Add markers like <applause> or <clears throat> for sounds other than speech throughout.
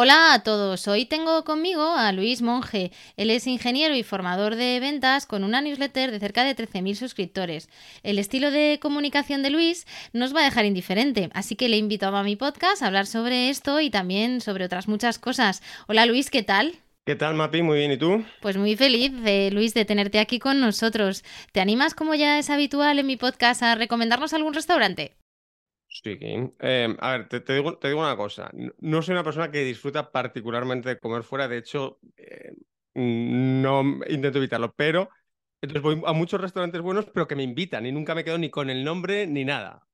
Hola a todos, hoy tengo conmigo a Luis Monge. Él es ingeniero y formador de ventas con una newsletter de cerca de 13.000 suscriptores. El estilo de comunicación de Luis nos va a dejar indiferente, así que le invito a mi podcast a hablar sobre esto y también sobre otras muchas cosas. Hola Luis, ¿qué tal? ¿Qué tal, Mapi? Muy bien, ¿y tú? Pues muy feliz, Luis, de tenerte aquí con nosotros. ¿Te animas, como ya es habitual en mi podcast, a recomendarnos algún restaurante? Sí, eh, a ver, te, digo, una cosa. No soy una persona que disfruta particularmente de comer fuera. De hecho, eh, no intento evitarlo. Pero entonces voy a muchos restaurantes buenos, pero que me invitan y nunca me quedo ni con el nombre ni nada.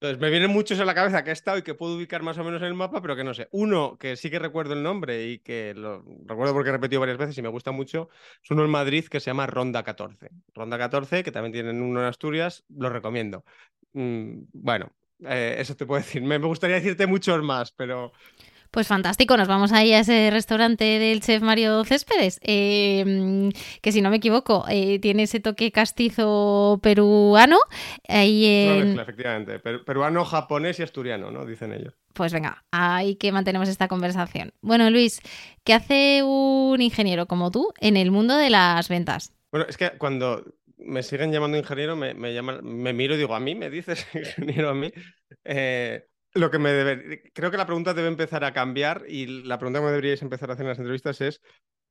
Entonces, me vienen muchos a la cabeza que he estado y que puedo ubicar más o menos en el mapa, pero que no sé. Uno que sí que recuerdo el nombre y que lo recuerdo porque he repetido varias veces y me gusta mucho, es uno en Madrid que se llama Ronda 14. Ronda 14, que también tienen uno en Asturias, lo recomiendo. Mm, bueno, eh, eso te puedo decir. Me, gustaría decirte muchos más, pero... Pues fantástico, nos vamos ahí a ese restaurante del chef Mario Céspedes, em, que si no me equivoco, eh, tiene ese toque castizo peruano. Ahí efectivamente, peruano, japonés y asturiano, ¿no? Dicen ellos. Pues venga, ahí que mantenemos esta conversación. Bueno, Luis, ¿qué hace un ingeniero como tú en el mundo de las ventas? Bueno, es que cuando me siguen llamando ingeniero, me, me, me miro y digo, ¿a mí me dices <laughs> ingeniero a mí? Eh, lo que me debe, creo que la pregunta debe empezar a cambiar y la pregunta que me deberíais empezar a hacer en las entrevistas es,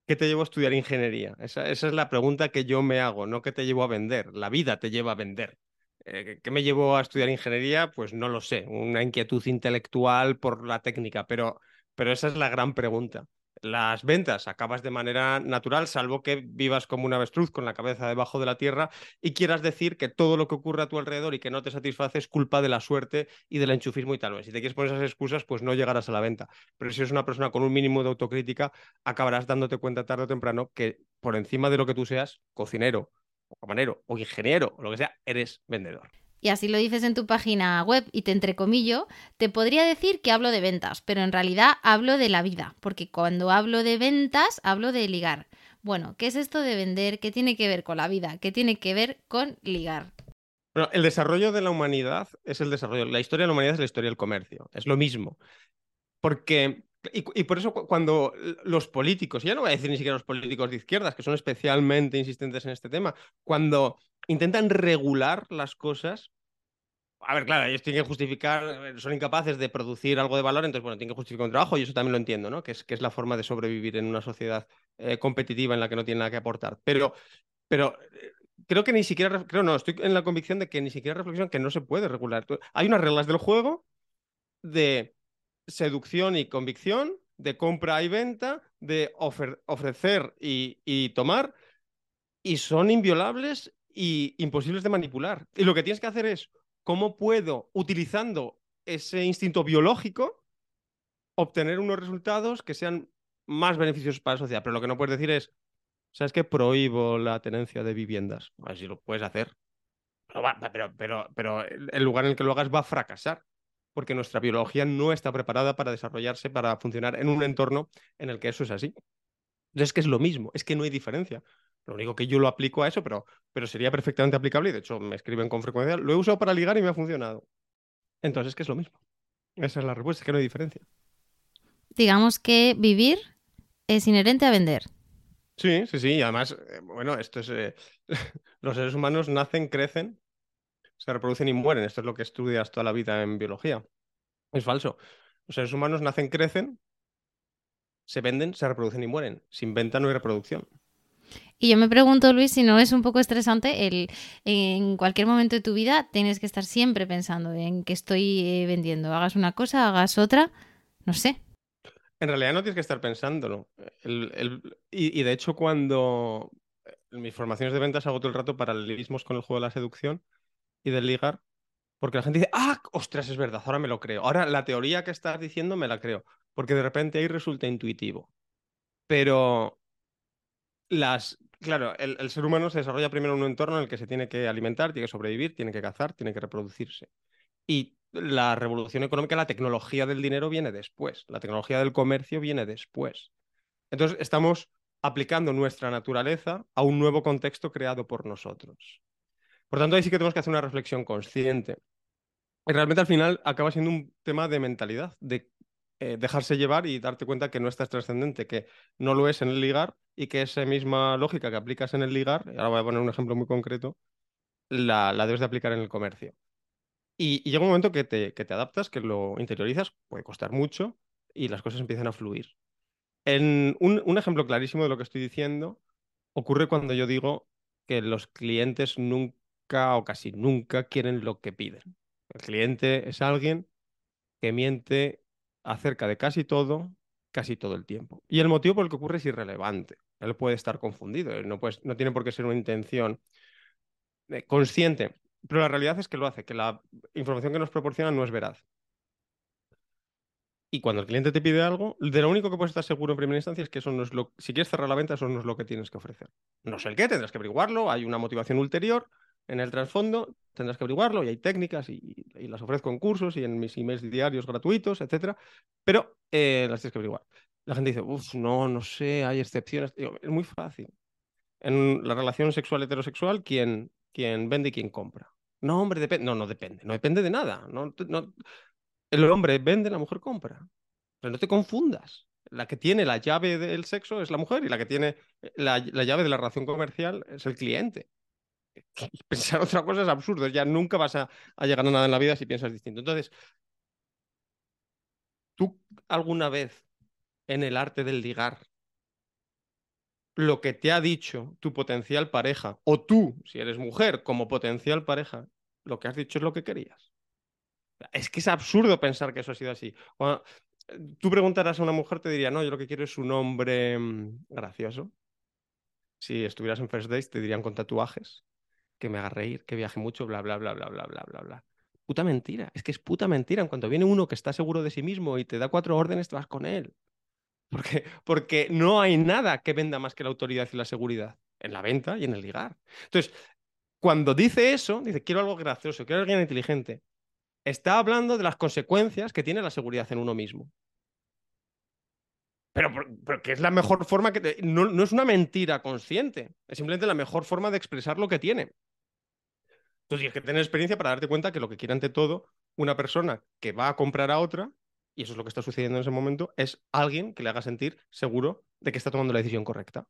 ¿qué te llevo a estudiar ingeniería? Esa, es la pregunta que yo me hago, no qué te llevo a vender. La vida te lleva a vender. Eh, ¿Qué me llevó a estudiar ingeniería? Pues no lo sé, una inquietud intelectual por la técnica, pero, pero esa es la gran pregunta las ventas acabas de manera natural, salvo que vivas como un avestruz con la cabeza debajo de la tierra y quieras decir que todo lo que ocurre a tu alrededor y que no te satisface es culpa de la suerte y del enchufismo y tal. Si te quieres poner esas excusas, pues no llegarás a la venta. Pero si eres una persona con un mínimo de autocrítica, acabarás dándote cuenta tarde o temprano que por encima de lo que tú seas, cocinero, o camarero, o ingeniero, o lo que sea, eres vendedor y así lo dices en tu página web y te entrecomillo, te podría decir que hablo de ventas, pero en realidad hablo de la vida, porque cuando hablo de ventas hablo de ligar. Bueno, ¿qué es esto de vender? ¿Qué tiene que ver con la vida? ¿Qué tiene que ver con ligar? Bueno, el desarrollo de la humanidad es el desarrollo, la historia de la humanidad es la historia del comercio, es lo mismo. Porque y, y, por eso cuando los políticos, ya no voy a decir ni siquiera los políticos de izquierdas, que son especialmente insistentes en este tema, cuando intentan regular las cosas. A ver, claro, ellos tienen que justificar, son incapaces de producir algo de valor, entonces, bueno, tienen que justificar un trabajo y eso también lo entiendo, ¿no? Que es, que es la forma de sobrevivir en una sociedad eh, competitiva en la que no tiene nada que aportar. Pero, pero eh, creo que ni siquiera, creo no, estoy en la convicción de que ni siquiera reflexión que no se puede regular. Hay unas reglas del juego de seducción y convicción, de compra y venta, de ofrecer y, tomar, y son inviolables y imposibles de manipular. Y lo que tienes que hacer es, ¿cómo puedo, utilizando ese instinto biológico, obtener unos resultados que sean más beneficiosos para la sociedad? Pero lo que no puedes decir es, ¿sabes qué? Prohíbo la tenencia de viviendas. A ver si lo puedes hacer. Pero, pero, pero, el lugar en el que lo hagas va a fracasar porque nuestra biología no está preparada para desarrollarse, para funcionar en un entorno en el que eso es así. Entonces, es que es lo mismo, es que no hay diferencia. Lo único que yo lo aplico a eso, pero, pero sería perfectamente aplicable y de hecho me escriben con frecuencia. Lo he usado para ligar y me ha funcionado. Entonces, ¿qué es lo mismo? Esa es la respuesta, es que no hay diferencia. Digamos que vivir es inherente a vender. Sí, sí, sí. Y además, eh, bueno, esto es. Eh, <laughs> los seres humanos nacen, crecen, se reproducen y mueren. Esto es lo que estudias toda la vida en biología. Es falso. Los seres humanos nacen, crecen, se venden, se reproducen y mueren. Sin venta no hay reproducción. Y yo me pregunto, Luis, si no es un poco estresante el en cualquier momento de tu vida tienes que estar siempre pensando en que estoy eh, vendiendo. Hagas una cosa, hagas otra, no sé. En realidad no tienes que estar pensándolo. y, de hecho, cuando en mis formaciones de ventas hago todo el rato paralelismos con el juego de la seducción y del ligar, porque la gente dice, ah, ostras, es verdad, ahora me lo creo. Ahora la teoría que estás diciendo me la creo, porque de repente ahí resulta intuitivo. Pero las claro, el, ser humano se desarrolla primero en un entorno en el que se tiene que alimentar, tiene que sobrevivir, tiene que cazar, tiene que reproducirse. Y la revolución económica, la tecnología del dinero viene después, la tecnología del comercio viene después. Entonces, estamos aplicando nuestra naturaleza a un nuevo contexto creado por nosotros. Por tanto, ahí sí que tenemos que hacer una reflexión consciente. Y realmente al final acaba siendo un tema de mentalidad, de eh, dejarse llevar y darte cuenta que no estás trascendente, que no lo es en el ligar y que esa misma lógica que aplicas en el ligar, y ahora voy a poner un ejemplo muy concreto, la, debes de aplicar en el comercio. Y, llega un momento que te, que te adaptas, que lo interiorizas, puede costar mucho y las cosas empiezan a fluir. En un, ejemplo clarísimo de lo que estoy diciendo ocurre cuando yo digo que los clientes nunca o casi nunca quieren lo que piden. El cliente es alguien que miente acerca de casi todo, casi todo el tiempo. Y el motivo por el que ocurre es irrelevante. Él puede estar confundido, no, tiene por qué ser una intención eh, consciente, pero la realidad es que lo hace, que la información que nos proporciona no es veraz. Y cuando el cliente te pide algo, de lo único que puedes estar seguro en primera instancia es que eso no es lo si quieres cerrar la venta, eso no es lo que tienes que ofrecer. No sé el qué, tendrás que averiguarlo, hay una motivación ulterior en el trasfondo, tendrás que averiguarlo y hay técnicas y, las ofrezco en cursos y en mis emails diarios gratuitos, etcétera, pero eh, las tienes que averiguar. La gente dice, uff, no, no sé, hay excepciones. es muy fácil. En la relación sexual heterosexual, ¿quién, quién vende y quién compra? No, hombre, depende. No, no depende. No depende de nada. No, el hombre vende, la mujer compra. Pero no te confundas. La que tiene la llave del sexo es la mujer y la que tiene la, llave de la relación comercial es el cliente. <laughs> Pensar otra cosa es absurdo. Ya nunca vas a, llegar a nada en la vida si piensas distinto. Entonces, ¿tú alguna vez en el arte del ligar lo que te ha dicho tu potencial pareja, o tú, si eres mujer, como potencial pareja, lo que has dicho es lo que querías. Es que es absurdo pensar que eso ha sido así. Tú preguntarás a una mujer, te diría, no, yo lo que quiero es un hombre mm, gracioso. Si estuvieras en First Days, te dirían con tatuajes, que me haga reír, que viaje mucho, bla, bla, bla, bla, bla, bla, bla, bla. Puta mentira, es que es puta mentira. En cuanto viene uno que está seguro de sí mismo y te da cuatro órdenes, te vas con él. <laughs> Porque, porque no hay nada que venda más que la autoridad y la seguridad en la venta y en el ligar. Entonces, cuando dice eso, dice, quiero algo gracioso, quiero alguien inteligente, está hablando de las consecuencias que tiene la seguridad en uno mismo. Pero, porque es la mejor forma que... No, es una mentira consciente, es simplemente la mejor forma de expresar lo que tiene. Entonces tienes que tener experiencia para darte cuenta que lo que quiere ante todo una persona que va a comprar a otra, y eso es lo que está sucediendo en ese momento, es alguien que le haga sentir seguro de que está tomando la decisión correcta.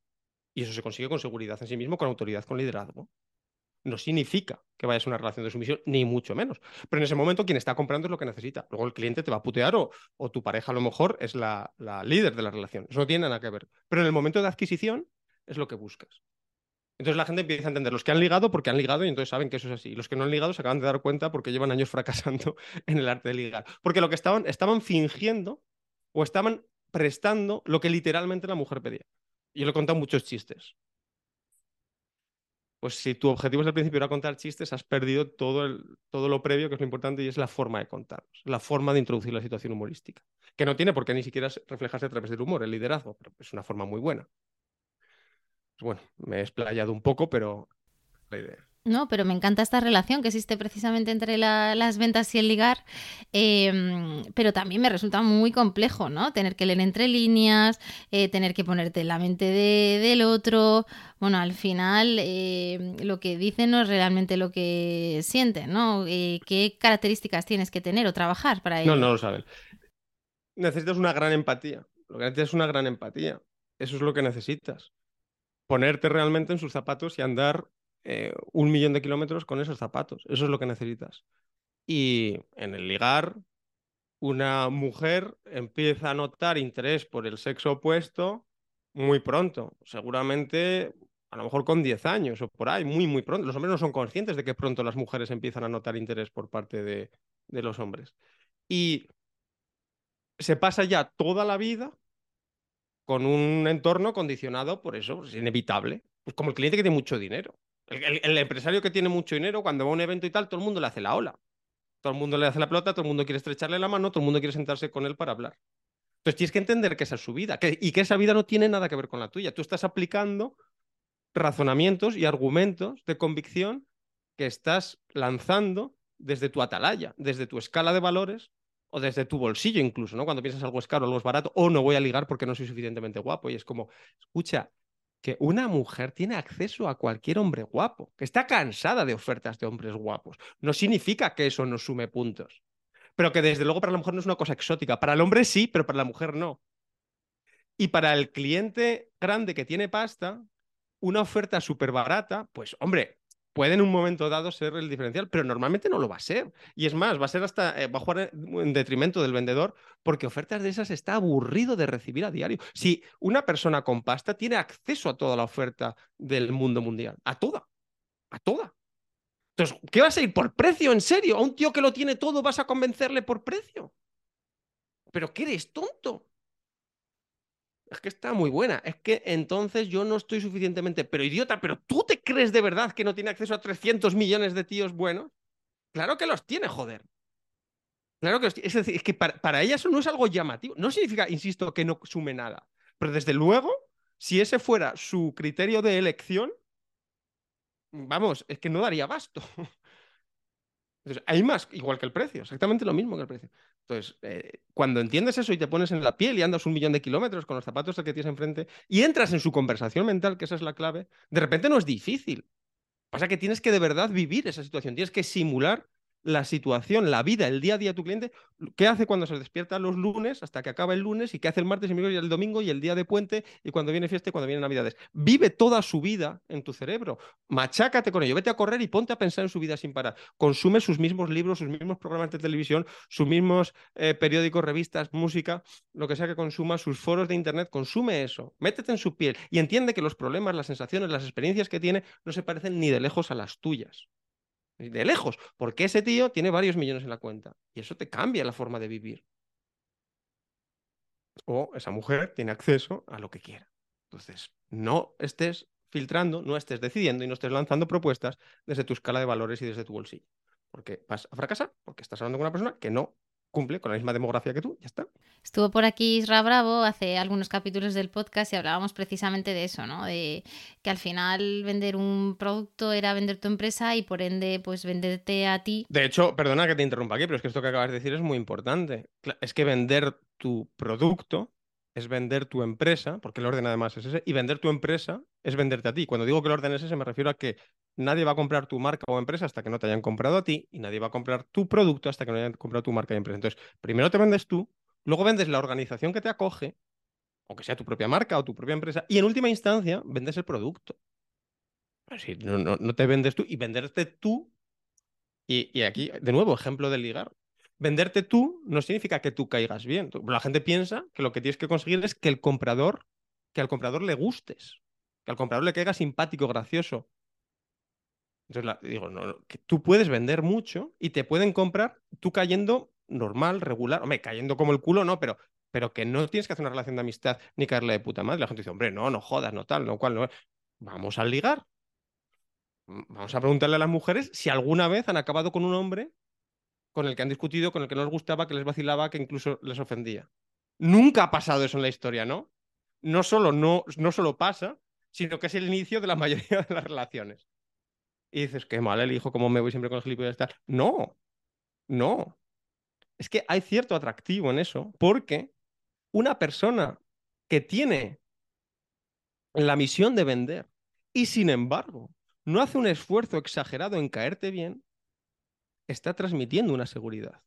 Y eso se consigue con seguridad en sí mismo, con autoridad, con liderazgo no significa que vayas a una relación de sumisión, ni mucho menos. Pero en ese momento quien está comprando es lo que necesita. Luego el cliente te va a putear o, o tu pareja a lo mejor es la, la, líder de la relación. Eso no tiene nada que ver. Pero en el momento de adquisición es lo que buscas. Entonces la gente empieza a entender los que han ligado porque han ligado y entonces saben que eso es así. Los que no han ligado se acaban de dar cuenta porque llevan años <laughs> fracasando en el arte de ligar. Porque lo que estaban, estaban fingiendo o estaban prestando lo que literalmente la mujer pedía. Yo le he contado muchos chistes pues si tu objetivo desde el principio era contar chistes, has perdido todo, el, todo lo previo, que es lo importante, y es la forma de contarlos, la forma de introducir la situación humorística, que no tiene por qué ni siquiera reflejarse a través del humor, el liderazgo, pero es una forma muy buena. Pues bueno, me he explayado un poco, pero la idea. No, pero me encanta esta relación que existe precisamente entre las ventas y el ligar, em, pero también me resulta muy complejo, ¿no? Tener que leer entre líneas, eh, tener que ponerte en la mente del otro. Bueno, al final em, lo que dicen no es realmente lo que sienten, ¿no? Eh, ¿Qué características tienes que tener o trabajar para ello? No, no lo saben. Necesitas una gran empatía. Lo que necesitas es una gran empatía. Eso es lo que necesitas. Ponerte realmente en sus zapatos y andar eh, un millón de kilómetros con esos zapatos. Eso es lo que necesitas. Y en el ligar, una mujer empieza a notar interés por el sexo opuesto muy pronto, seguramente a lo mejor con 10 años o por ahí, muy, muy pronto. Los hombres no son conscientes de que pronto las mujeres empiezan a notar interés por parte de, de los hombres. Y se pasa ya toda la vida con un entorno condicionado por eso, es inevitable. Pues como el cliente que tiene mucho dinero. El, empresario que tiene mucho dinero, cuando va a un evento y tal, todo el mundo le hace la ola. Todo el mundo le hace la pelota, todo el mundo quiere estrecharle la mano, todo el mundo quiere sentarse con él para hablar. Entonces tienes que entender que esa es su vida y que esa vida no tiene nada que ver con la tuya. Tú estás aplicando razonamientos y argumentos de convicción que estás lanzando desde tu atalaya, desde tu escala de valores o desde tu bolsillo incluso, ¿no? Cuando piensas algo es caro, algo es barato, o no voy a ligar porque no soy suficientemente guapo. Y es como, escucha, que una mujer tiene acceso a cualquier hombre guapo, que está cansada de ofertas de hombres guapos. No significa que eso no sume puntos. Pero que desde luego para la mujer no es una cosa exótica. Para el hombre sí, pero para la mujer no. Y para el cliente grande que tiene pasta, una oferta súper barata, pues hombre, puede en un momento dado ser el diferencial, pero normalmente no lo va a ser. Y es más, va a ser hasta, eh, va a jugar en detrimento del vendedor, porque ofertas de esas está aburrido de recibir a diario. Si una persona con pasta tiene acceso a toda la oferta del mundo mundial, a toda, a toda. Entonces, ¿qué vas a ir por precio? ¿En serio? ¿A un tío que lo tiene todo vas a convencerle por precio? ¿Pero qué eres tonto? Es que está muy buena. Es que entonces yo no estoy suficientemente. Pero idiota, ¿pero tú te crees de verdad que no tiene acceso a 300 millones de tíos buenos? Claro que los tiene, joder. Claro que los tiene. Es decir, es que para, para ella eso no es algo llamativo. No significa, insisto, que no sume nada. Pero desde luego, si ese fuera su criterio de elección, vamos, es que no daría basto. <laughs> Entonces, hay más, igual que el precio, exactamente lo mismo que el precio. Entonces, eh, cuando entiendes eso y te pones en la piel y andas un millón de kilómetros con los zapatos que tienes enfrente y entras en su conversación mental, que esa es la clave, de repente no es difícil. Pasa que tienes que de verdad vivir esa situación, tienes que simular la situación, la vida, el día a día de tu cliente, qué hace cuando se despierta los lunes hasta que acaba el lunes y qué hace el martes, el miércoles y el domingo y el día de puente y cuando viene fiesta y cuando viene navidades. Vive toda su vida en tu cerebro, machácate con ello, vete a correr y ponte a pensar en su vida sin parar. Consume sus mismos libros, sus mismos programas de televisión, sus mismos eh, periódicos, revistas, música, lo que sea que consuma, sus foros de internet, consume eso, métete en su piel y entiende que los problemas, las sensaciones, las experiencias que tiene no se parecen ni de lejos a las tuyas de lejos, porque ese tío tiene varios millones en la cuenta y eso te cambia la forma de vivir. O esa mujer tiene acceso a lo que quiera. Entonces, no estés filtrando, no estés decidiendo y no estés lanzando propuestas desde tu escala de valores y desde tu bolsillo. Porque vas a fracasar, porque estás hablando con una persona que no cumple con la misma demografía que tú, ya está. Estuvo por aquí Isra Bravo hace algunos capítulos del podcast y hablábamos precisamente de eso, ¿no? De que al final vender un producto era vender tu empresa y por ende, pues venderte a ti. De hecho, perdona que te interrumpa aquí, pero es que esto que acabas de decir es muy importante. Es que vender tu producto es vender tu empresa, porque el orden además es ese, y vender tu empresa es venderte a ti. Cuando digo que el orden es ese, me refiero a que nadie va a comprar tu marca o empresa hasta que no te hayan comprado a ti, y nadie va a comprar tu producto hasta que no hayan comprado tu marca y empresa. Entonces, primero te vendes tú, luego vendes la organización que te acoge, o que sea tu propia marca o tu propia empresa, y en última instancia vendes el producto. Así, no, no, te vendes tú, y venderte tú, y, y aquí, de nuevo, ejemplo de ligar venderte tú no significa que tú caigas bien. La gente piensa que lo que tienes que conseguir es que el comprador, que al comprador le gustes, que al comprador le caiga simpático, gracioso. Entonces, digo, no, que tú puedes vender mucho y te pueden comprar tú cayendo normal, regular, hombre, cayendo como el culo, no, pero, pero que no tienes que hacer una relación de amistad ni caerle de puta madre. La gente dice, hombre, no, no jodas, no tal, no cual, no. Vamos a ligar. Vamos a preguntarle a las mujeres si alguna vez han acabado con un hombre con el que han discutido, con el que no les gustaba, que les vacilaba, que incluso les ofendía. Nunca ha pasado eso en la historia, ¿no? No solo, no, no solo pasa, sino que es el inicio de la <laughs> mayoría de las relaciones. Y dices, qué mal el hijo, cómo me voy siempre con el gilipollas tal. No, no. Es que hay cierto atractivo en eso, porque una persona que tiene la misión de vender y sin embargo no hace un esfuerzo exagerado en caerte bien, está transmitiendo una seguridad.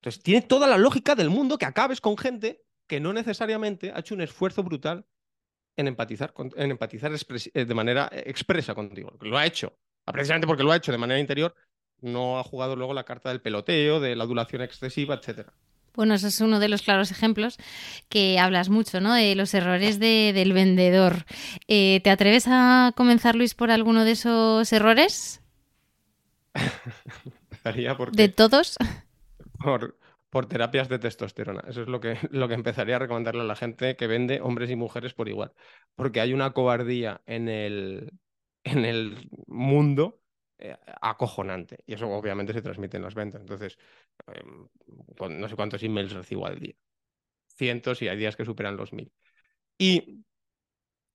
Entonces, tiene toda la lógica del mundo que acabes con gente que no necesariamente ha hecho un esfuerzo brutal en empatizar, en empatizar eh, de manera expresa contigo. Lo ha hecho, precisamente porque lo ha hecho de manera interior, no ha jugado luego la carta del peloteo, de la adulación excesiva, etc. Bueno, ese es uno de los claros ejemplos que hablas mucho, ¿no? De los errores del vendedor. Eh, ¿Te atreves a comenzar, Luis, por alguno de esos errores? <laughs> ¿De todos? Por, por terapias de testosterona. Eso es lo que, <laughs> lo que empezaría a recomendarle a la gente que vende hombres y mujeres por igual. Porque hay una cobardía en el, <laughs> en el mundo eh, acojonante. Y eso obviamente se transmite en las ventas. Entonces, em, no sé cuántos emails recibo al día. Cientos y hay días que superan los mil. Y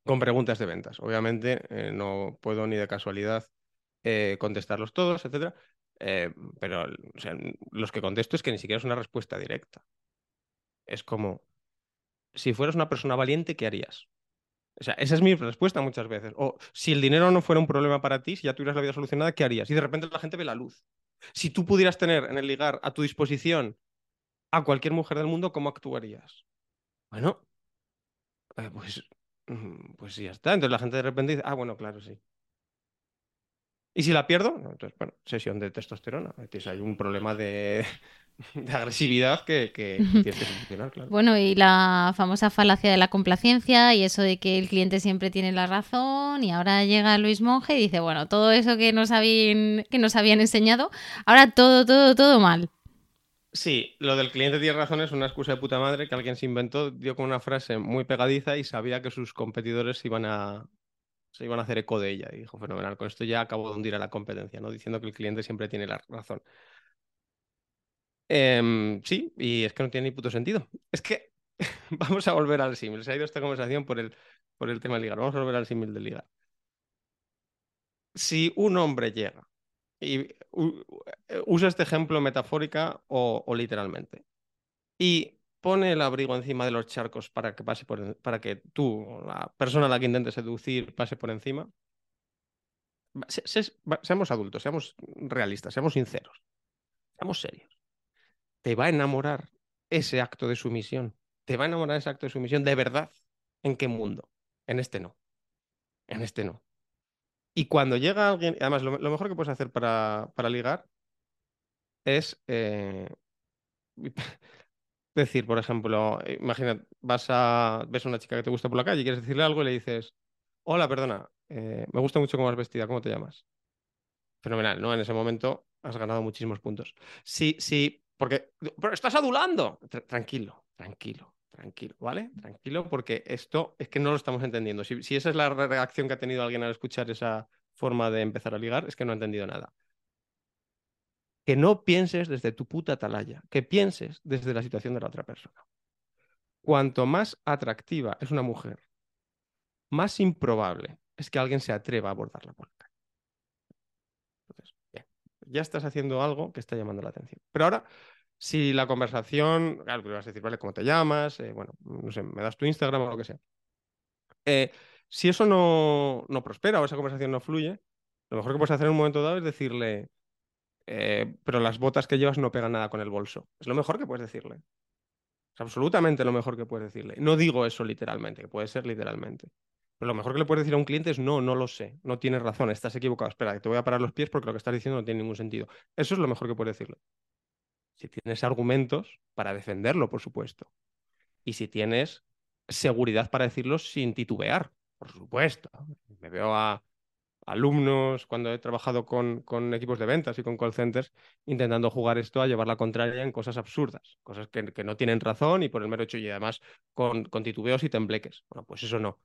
con preguntas de ventas. Obviamente eh, no puedo ni de casualidad eh, contestarlos todos, etcétera. Eh, pero los que contesto es que ni siquiera es una respuesta directa. Es como, si fueras una persona valiente, ¿qué harías? O sea, esa es mi respuesta muchas veces. O si el dinero no fuera un problema para ti, si ya tuvieras la vida solucionada, ¿qué harías? Y de repente la gente ve la luz. Si tú pudieras tener en el ligar a tu disposición a cualquier mujer del mundo, ¿cómo actuarías? Bueno, eh, pues, mm, pues ya está. Entonces la gente de repente dice, ah, bueno, claro, sí. ¿Y si la pierdo? Entonces, bueno, sesión de testosterona. Hay un problema de, <laughs> de agresividad que, que tienes que solucionar, claro. Bueno, y la famosa falacia de la complacencia y eso de que el cliente siempre tiene la razón y ahora llega Luis Monge y dice, bueno, todo eso que nos habían, que nos habían enseñado, ahora todo, todo, todo mal. Sí, lo del cliente tiene razón es una excusa de puta madre que alguien se inventó, dio con una frase muy pegadiza y sabía que sus competidores iban a, se iban a hacer eco de ella. Y dijo, fenomenal, con esto ya acabo de hundir a la competencia, ¿no? Diciendo que el cliente siempre tiene la razón. Em, sí, y es que no tiene ni puto sentido. Es que <laughs> vamos a volver al símil. Se ha ido esta conversación por el, por el tema del ligar. Vamos a volver al símil del ligar. Si un hombre llega y usa este ejemplo metafórica o, o, literalmente y pone el abrigo encima de los charcos para que pase por para que tú, la persona a la que intentes seducir, pase por encima. seamos adultos, seamos realistas, seamos sinceros, seamos serios te va a enamorar ese acto de sumisión. Te va a enamorar ese acto de sumisión de verdad. ¿En qué mundo? En este no. En este no. Y cuando llega alguien, además lo, mejor que puedes hacer para, para ligar es eh, decir, por ejemplo, imagina, vas a, ves a una chica que te gusta por la calle y quieres decirle algo y le dices, hola, perdona, eh, me gusta mucho cómo vas vestida, ¿cómo te llamas? Fenomenal, ¿no? En ese momento has ganado muchísimos puntos. Si, si porque, pero estás adulando. Tranquilo, tranquilo, tranquilo, ¿vale? Tranquilo, porque esto es que no lo estamos entendiendo. Si, si esa es la reacción que ha tenido alguien al escuchar esa forma de empezar a ligar, es que no ha entendido nada. Que no pienses desde tu puta atalaya, que pienses desde la situación de la otra persona. Cuanto más atractiva es una mujer, más improbable es que alguien se atreva a abordarla por la calle. Entonces, ya estás haciendo algo que está llamando la atención. Pero ahora si la conversación, claro, que vas a decir, vale, ¿cómo te llamas? Eh, bueno, no sé, me das tu Instagram o lo que sea. Eh, si eso no, prospera o esa conversación no fluye, lo mejor que puedes hacer en un momento dado es decirle, eh, pero las botas que llevas no pegan nada con el bolso. Es lo mejor que puedes decirle. Es absolutamente lo mejor que puedes decirle. No digo eso literalmente, que puede ser literalmente. Pero lo mejor que le puedes decir a un cliente es no, no lo sé, no tienes razón, estás equivocado. Espera, te voy a parar los pies porque lo que estás diciendo no tiene ningún sentido. Eso es lo mejor que puedes decirle si tienes argumentos para defenderlo, por supuesto. Y si tienes seguridad para decirlo sin titubear, por supuesto. Me veo a alumnos cuando he trabajado con, con equipos de ventas y con call centers intentando jugar esto a llevar la contraria en cosas absurdas, cosas que, que no tienen razón y por el mero hecho y además con, con titubeos y tembleques. Bueno, pues eso no.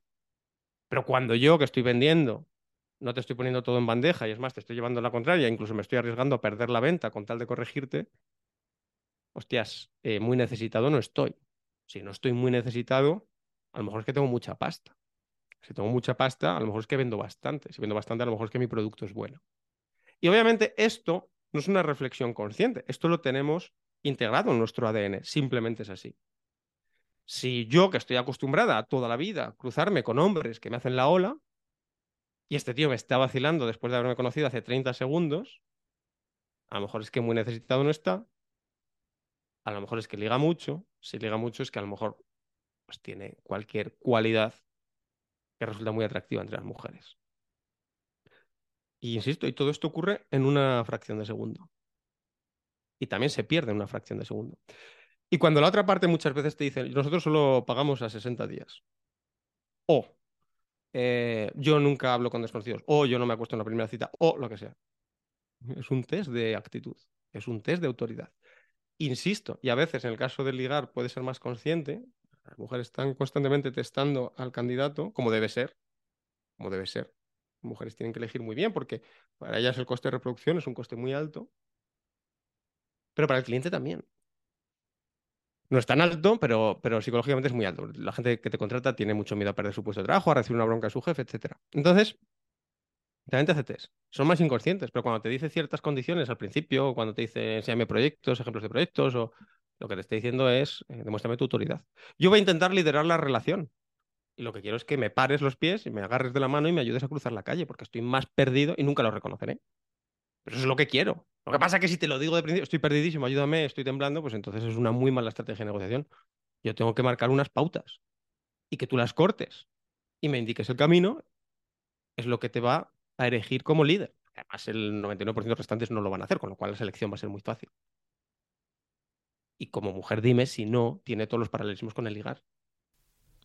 Pero cuando yo que estoy vendiendo no te estoy poniendo todo en bandeja y es más, te estoy llevando la contraria, incluso me estoy arriesgando a perder la venta con tal de corregirte, hostias, eh, muy necesitado no estoy. Si no estoy muy necesitado, a lo mejor es que tengo mucha pasta. Si tengo mucha pasta, a lo mejor es que vendo bastante. Si vendo bastante, a lo mejor es que mi producto es bueno. Y obviamente esto no es una reflexión consciente, esto lo tenemos integrado en nuestro ADN, simplemente es así. Si yo, que estoy acostumbrada toda la vida a cruzarme con hombres que me hacen la ola, y este tío me está vacilando después de haberme conocido hace 30 segundos, a lo mejor es que muy necesitado no está, a lo mejor es que liga mucho, si liga mucho es que a lo mejor pues, tiene cualquier cualidad que resulta muy atractiva entre las mujeres. Y insisto, y todo esto ocurre en una fracción de segundo. Y también se pierde en una fracción de segundo. Y cuando la otra parte muchas veces te dice, nosotros solo pagamos a 60 días. O eh, yo nunca hablo con desconocidos. O yo no me acuesto en la primera cita. O lo que sea. Es un test de actitud. Es un test de autoridad. Insisto, y a veces en el caso del ligar puede ser más consciente, las mujeres están constantemente testando al candidato como debe ser, como debe ser. Mujeres tienen que elegir muy bien porque para ellas el coste de reproducción es un coste muy alto, pero para el cliente también. no es tan alto, pero, pero psicológicamente es muy alto. La gente que te contrata tiene mucho miedo a perder su puesto de trabajo, a recibir una bronca de su jefe, etc. Entonces, también te hace test. Son más inconscientes, pero cuando te dice ciertas condiciones al principio, cuando te dice enséñame proyectos, ejemplos de proyectos, o lo que te esté diciendo es eh, demuéstrame tu autoridad. Yo voy a intentar liderar la relación. Y lo que quiero es que me pares los pies y me agarres de la mano y me ayudes a cruzar la calle, porque estoy más perdido y nunca lo reconoceré. Pero eso es lo que quiero. Lo que pasa es que si te lo digo de principio, estoy perdidísimo, ayúdame, estoy temblando, pues entonces es una muy mala estrategia de negociación. Yo tengo que marcar unas pautas y que tú las cortes y me indiques el camino, es lo que te va a elegir como líder. Además, el 99% de restantes no lo van a hacer, con lo cual la selección va a ser muy fácil. Y como mujer, dime si no tiene todos los paralelismos con el ligar.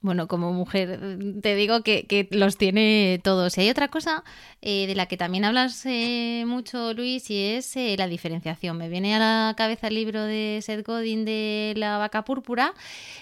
Bueno, como mujer te digo que, los tiene todos. Y hay otra cosa eh, de la que también hablas eh, mucho, Luis, y es eh, la diferenciación. Me viene a la cabeza el libro de Seth Godin de La vaca púrpura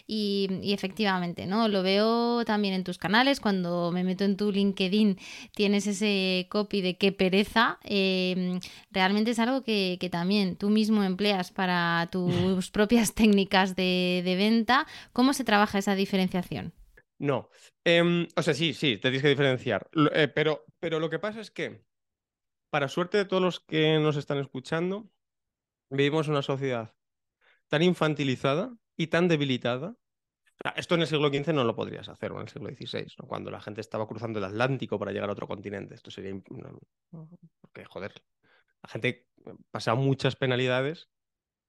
y, efectivamente, ¿no? Lo veo también en tus canales. Cuando me meto en tu LinkedIn tienes ese copy de qué pereza. Em, realmente es algo que, también tú mismo empleas para tus <laughs> propias técnicas de venta. ¿Cómo se trabaja esa diferenciación? No. Em, o sea, sí, sí, te tienes que diferenciar. Eh, pero, pero lo que pasa es que, para suerte de todos los que nos están escuchando, vivimos una sociedad tan infantilizada y tan debilitada. Esto en el siglo XV no lo podrías hacer, o en el siglo XVI, cuando la gente estaba cruzando el Atlántico para llegar a otro continente. Esto sería. Porque, joder, la gente pasaba muchas penalidades.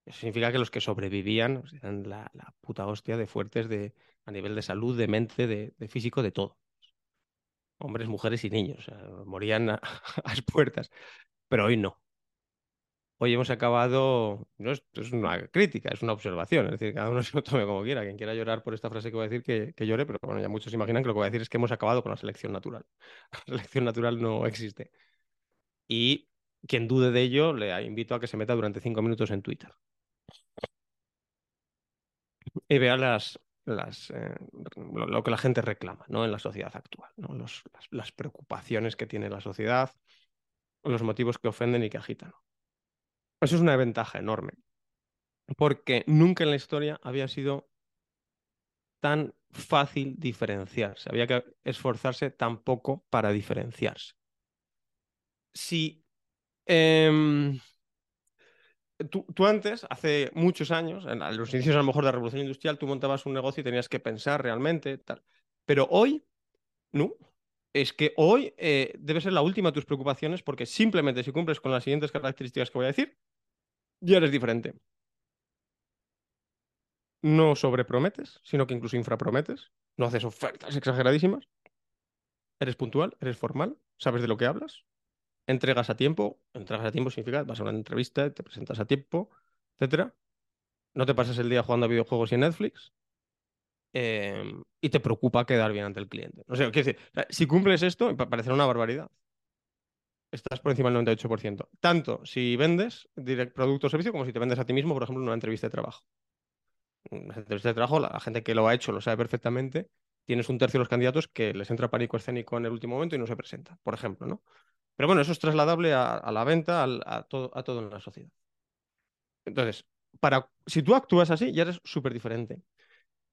Eso significa que los que sobrevivían eran la, la puta hostia de fuertes de, a nivel de salud, de mente, de, físico, de todo. Hombres, mujeres y niños. morían a, <laughs> las puertas. Pero hoy no. Hoy hemos acabado, no es, una crítica, es una observación, es decir, cada uno <laughs> se lo tome como quiera. Quien quiera llorar por esta frase que voy a decir, que, que llore, pero bueno, ya muchos imaginan que lo que voy a decir es que hemos acabado con la selección natural. <laughs> La selección natural no existe. Y quien dude de ello, le invito a que se meta durante cinco minutos en Twitter y vea las, eh, lo, que la gente reclama ¿no? en la sociedad actual, ¿no? las, preocupaciones que tiene la sociedad, los motivos que ofenden y que agitan. Eso es una ventaja enorme, porque nunca en la historia había sido tan fácil diferenciarse, había que esforzarse tan poco para diferenciarse. Si em, Tú, antes, hace muchos años, en los inicios a lo mejor de la revolución industrial, tú montabas un negocio y tenías que pensar realmente, tal. Pero hoy, no. Es que hoy eh, debe ser la última de tus preocupaciones porque simplemente si cumples con las siguientes características que voy a decir, ya eres diferente. No sobreprometes, sino que incluso infraprometes. No haces ofertas exageradísimas. Eres puntual, eres formal, sabes de lo que hablas, entregas a tiempo, entregas a tiempo significa vas a una entrevista, te presentas a tiempo, etcétera. No te pasas el día jugando a videojuegos y en Netflix. Em, y te preocupa quedar bien ante el cliente. O sea, decir, si cumples esto, parecerá una barbaridad. Estás por encima del 98%. Tanto si vendes producto o servicio como si te vendes a ti mismo, por ejemplo, en una entrevista de trabajo. Una entrevista de trabajo, la gente que lo ha hecho lo sabe perfectamente. Tienes un tercio de los candidatos que les entra pánico escénico en el último momento y no se presenta, por ejemplo, ¿no? Pero bueno, eso es trasladable a, la venta, a, todo, en la sociedad. Entonces, para, si tú actúas así, ya eres súper diferente.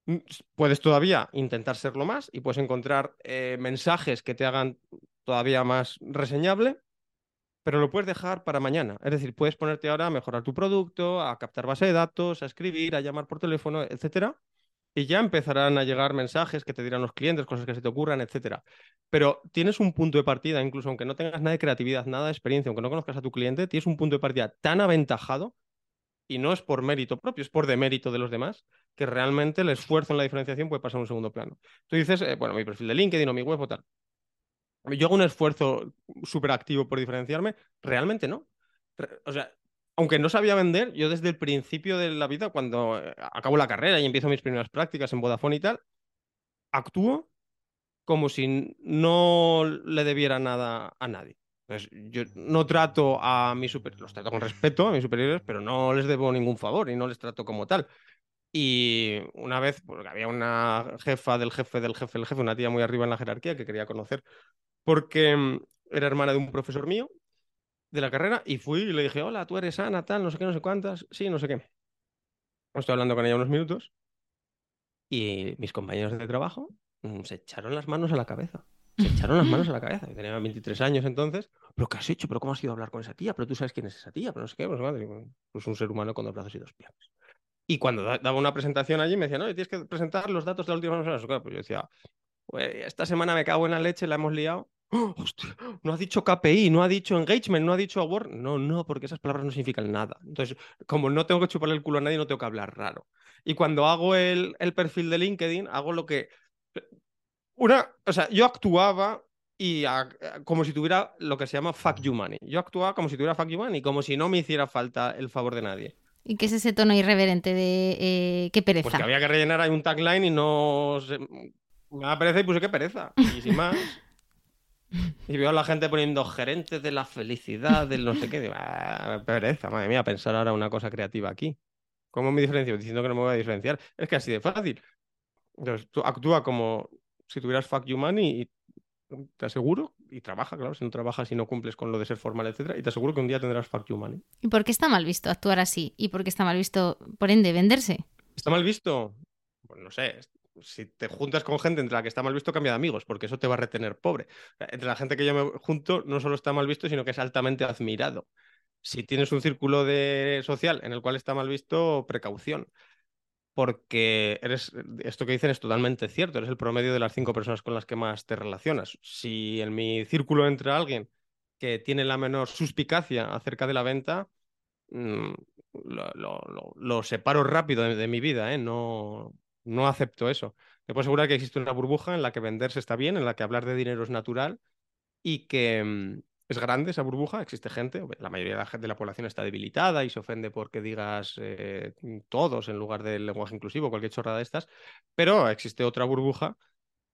Mm, puedes todavía intentar serlo más y puedes encontrar eh, mensajes que te hagan todavía más reseñable, pero lo puedes dejar para mañana. Es decir, puedes ponerte ahora a mejorar tu producto, a captar base de datos, a escribir, a llamar por teléfono, etcétera, y ya empezarán a llegar mensajes que te dirán los clientes, cosas que se te ocurran, etcétera. Pero tienes un punto de partida, incluso aunque no tengas nada de creatividad, nada de experiencia, aunque no conozcas a tu cliente, tienes un punto de partida tan aventajado, y no es por mérito propio, es por demérito de los demás, que realmente el esfuerzo en la diferenciación puede pasar a un segundo plano. Tú dices, eh, bueno, mi perfil de LinkedIn o mi web o tal. Yo hago un esfuerzo súper activo por diferenciarme, realmente no. O sea, aunque no sabía vender, yo desde el principio de la vida, cuando eh, acabo la carrera y empiezo mis primeras prácticas en Vodafone y tal, actúo como si no le debiera nada a nadie. yo no trato a mis superiores, los trato con respeto a mis superiores, pero no les debo ningún favor y no les trato como tal. Y una vez, porque había una jefa del jefe del jefe del jefe, una tía muy arriba en la jerarquía que quería conocer, porque mm, era hermana de un profesor mío de la carrera y fui y le dije, hola, tú eres Ana, tal, no sé qué, no sé cuántas, sí, no sé qué. estoy hablando con ella unos minutos y mis compañeros de trabajo mm, se echaron las manos a la cabeza. Se echaron las manos a la cabeza. Yo tenía 23 años entonces. ¿Pero qué has hecho? ¿Pero cómo has ido a hablar con esa tía? ¿Pero tú sabes quién es esa tía? ¿Pero no sé qué? Pues, madre, pues un ser humano con dos brazos y dos piernas. Y cuando daba una presentación allí me decían, no, tienes que presentar los datos de la última semana. Pues yo decía, pues esta semana me cago en la leche, la hemos liado. ¡Oh, <gasps> hostia, no ha dicho KPI, no ha dicho engagement, no ha dicho award. No, no, porque esas palabras no significan nada. Entonces, como no tengo que chuparle el culo a nadie, no tengo que hablar raro. Y cuando hago el, el perfil de LinkedIn, hago lo que. Una, o sea, yo actuaba y como si tuviera lo que se llama fuck you money. Yo actuaba como si tuviera fuck you money, como si no me hiciera falta el favor de nadie. ¿Y qué es ese tono irreverente de eh, qué pereza? Pues que había que rellenar ahí un tagline y no... Me da pereza y puse qué pereza. Y sin más... <laughs> <laughs> y veo a la gente poniendo gerentes de la felicidad, del no sé qué. Digo, ah, pereza, madre mía, pensar ahora una cosa creativa aquí. ¿Cómo me diferencio? Diciendo que no me voy a diferenciar. Es que así de fácil. Entonces, tú actúa como si tuvieras fuck you money y te aseguro, y trabaja, claro, si no trabajas y no cumples con lo de ser formal, etcétera, y te aseguro que un día tendrás fuck you money. ¿Y por qué está mal visto actuar así? ¿Y por qué está mal visto, por ende, venderse? ¿Está mal visto? Pues no sé. Si te juntas con gente entre la que está mal visto, cambia de amigos, porque eso te va a retener pobre. Entre la gente que yo me junto, no solo está mal visto, sino que es altamente admirado. Si tienes un círculo de social en el cual está mal visto, precaución porque eres, esto que dicen es totalmente cierto, eres el promedio de las cinco personas con las que más te relacionas. Si en mi círculo entra alguien que tiene la menor suspicacia acerca de la venta, mm, lo, separo rápido de, mi vida, ¿eh? no, no acepto eso. Te puedo asegurar que existe una burbuja en la que venderse está bien, en la que hablar de dinero es natural y que, mm, es grande esa burbuja, existe gente, la mayoría de la, de la población está debilitada y se ofende porque digas eh, todos en lugar del lenguaje inclusivo, cualquier chorrada de estas, pero existe otra burbuja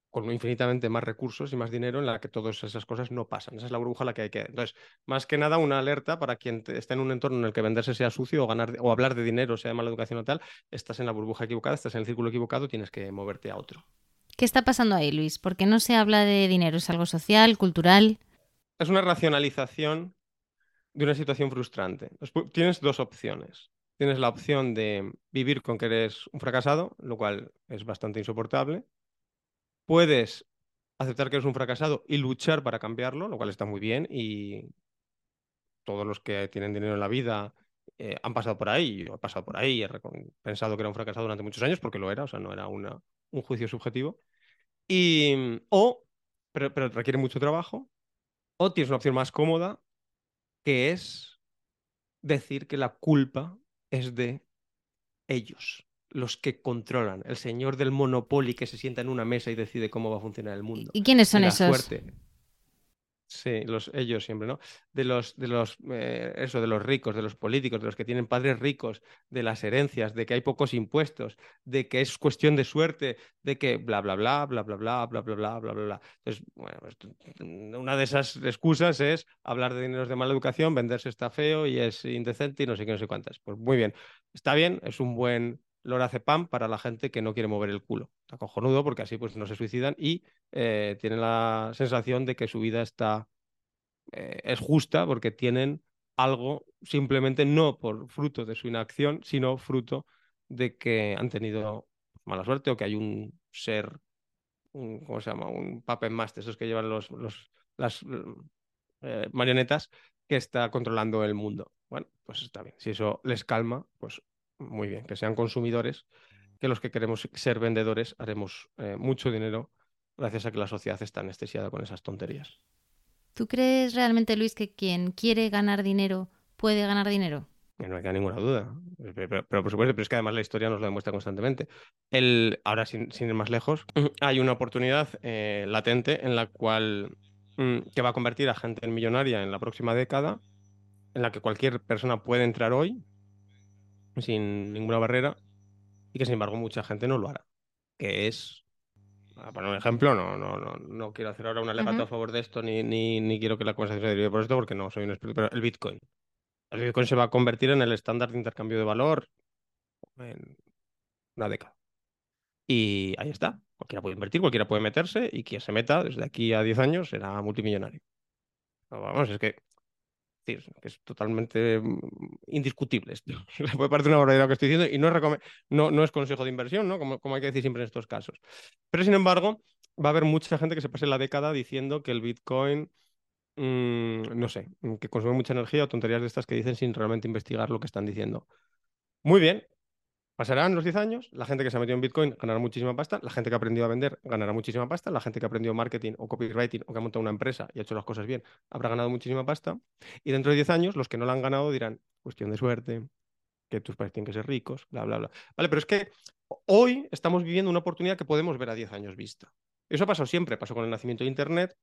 con infinitamente más recursos y más dinero en la que todas esas cosas no pasan. Esa es la burbuja la que hay que... Entonces, más que nada, una alerta para quien esté en un entorno en el que venderse sea sucio o, ganar, o hablar de dinero sea de mala educación o tal, estás en la burbuja equivocada, estás en el círculo equivocado, tienes que moverte a otro. ¿Qué está pasando ahí, Luis? ¿Por qué no se habla de dinero? ¿Es algo social, cultural? es una racionalización de una situación frustrante. Tienes dos opciones. Tienes la opción de vivir con que eres un fracasado, lo cual es bastante insoportable. Puedes aceptar que eres un fracasado y luchar para cambiarlo, lo cual está muy bien. Y todos los que tienen dinero en la vida eh, han pasado por ahí. Yo he pasado por ahí, he pensado que era un fracasado durante muchos años porque lo era, o sea, no era una, un juicio subjetivo. Y, o, pero, pero requiere mucho trabajo o tienes una opción más cómoda, que es decir que la culpa es de ellos, los que controlan, el señor del monopolio que se sienta en una mesa y decide cómo va a funcionar el mundo. ¿Y quiénes son esos? Sí, los, ellos siempre, ¿no? De los, de los, eh, eso, de los ricos, de los políticos, de los que tienen padres ricos, de las herencias, de que hay pocos impuestos, de que es cuestión de suerte, de que bla, bla, bla, bla, bla, bla, bla, bla, bla, bla, bla, bla. Entonces, bueno, una de esas excusas es hablar de dineros de mala educación, venderse está feo y es indecente y no sé qué, no sé cuántas. Pues muy bien, está bien, es un buen lorazepam para la gente que no quiere mover el culo. Está cojonudo porque así pues no se suicidan y eh, tienen la sensación de que su vida está eh, es justa porque tienen algo simplemente no por fruto de su inacción, sino fruto de que han tenido mala suerte o que hay un ser, un, ¿cómo se llama? Un puppet master, esos que llevan los, las eh, marionetas, que está controlando el mundo. Bueno, pues está bien. Si eso les calma, pues muy bien, que sean consumidores, que los que queremos ser vendedores haremos eh, mucho dinero gracias a que la sociedad está anestesiada con esas tonterías. ¿Tú crees realmente, Luis, que quien quiere ganar dinero puede ganar dinero? No hay ninguna duda. Pero, por supuesto, pero es que además la historia nos lo demuestra constantemente. El, ahora, sin, ir más lejos, <clears throat> hay una oportunidad eh, latente en la cual mm, que va a convertir a gente en millonaria en la próxima década, en la que cualquier persona puede entrar hoy sin ninguna barrera y que sin embargo mucha gente no lo hará. Que es, para poner un ejemplo, no, no, no, no quiero hacer ahora un alegato a favor de esto ni, ni, ni, quiero que la conversación se derive por esto porque no soy un experto, pero el Bitcoin. El Bitcoin se va a convertir en el estándar de intercambio de valor en una década. Y ahí está. Cualquiera puede invertir, cualquiera puede meterse y quien se meta desde aquí a 10 años será multimillonario. vamos, es que que es totalmente mm, indiscutible esto. Le <laughs> puede parecer una barbaridad lo que estoy diciendo y no es, no, no es consejo de inversión, ¿no? Como, como hay que decir siempre en estos casos. Pero sin embargo, va a haber mucha gente que se pase la década diciendo que el Bitcoin, mm, no sé, que consume mucha energía o tonterías de estas que dicen sin realmente investigar lo que están diciendo. Muy bien, Pasarán los 10 años, la gente que se ha metido en Bitcoin ganará muchísima pasta, la gente que ha aprendido a vender ganará muchísima pasta, la gente que ha aprendido marketing o copywriting o que ha montado una empresa y ha hecho las cosas bien habrá ganado muchísima pasta. Y dentro de 10 años, los que no la han ganado dirán, cuestión de suerte, que tus padres tienen que ser ricos, bla, bla, bla. Vale, pero es que hoy estamos viviendo una oportunidad que podemos ver a 10 años vista. Eso ha pasado siempre, pasó con el nacimiento de Internet,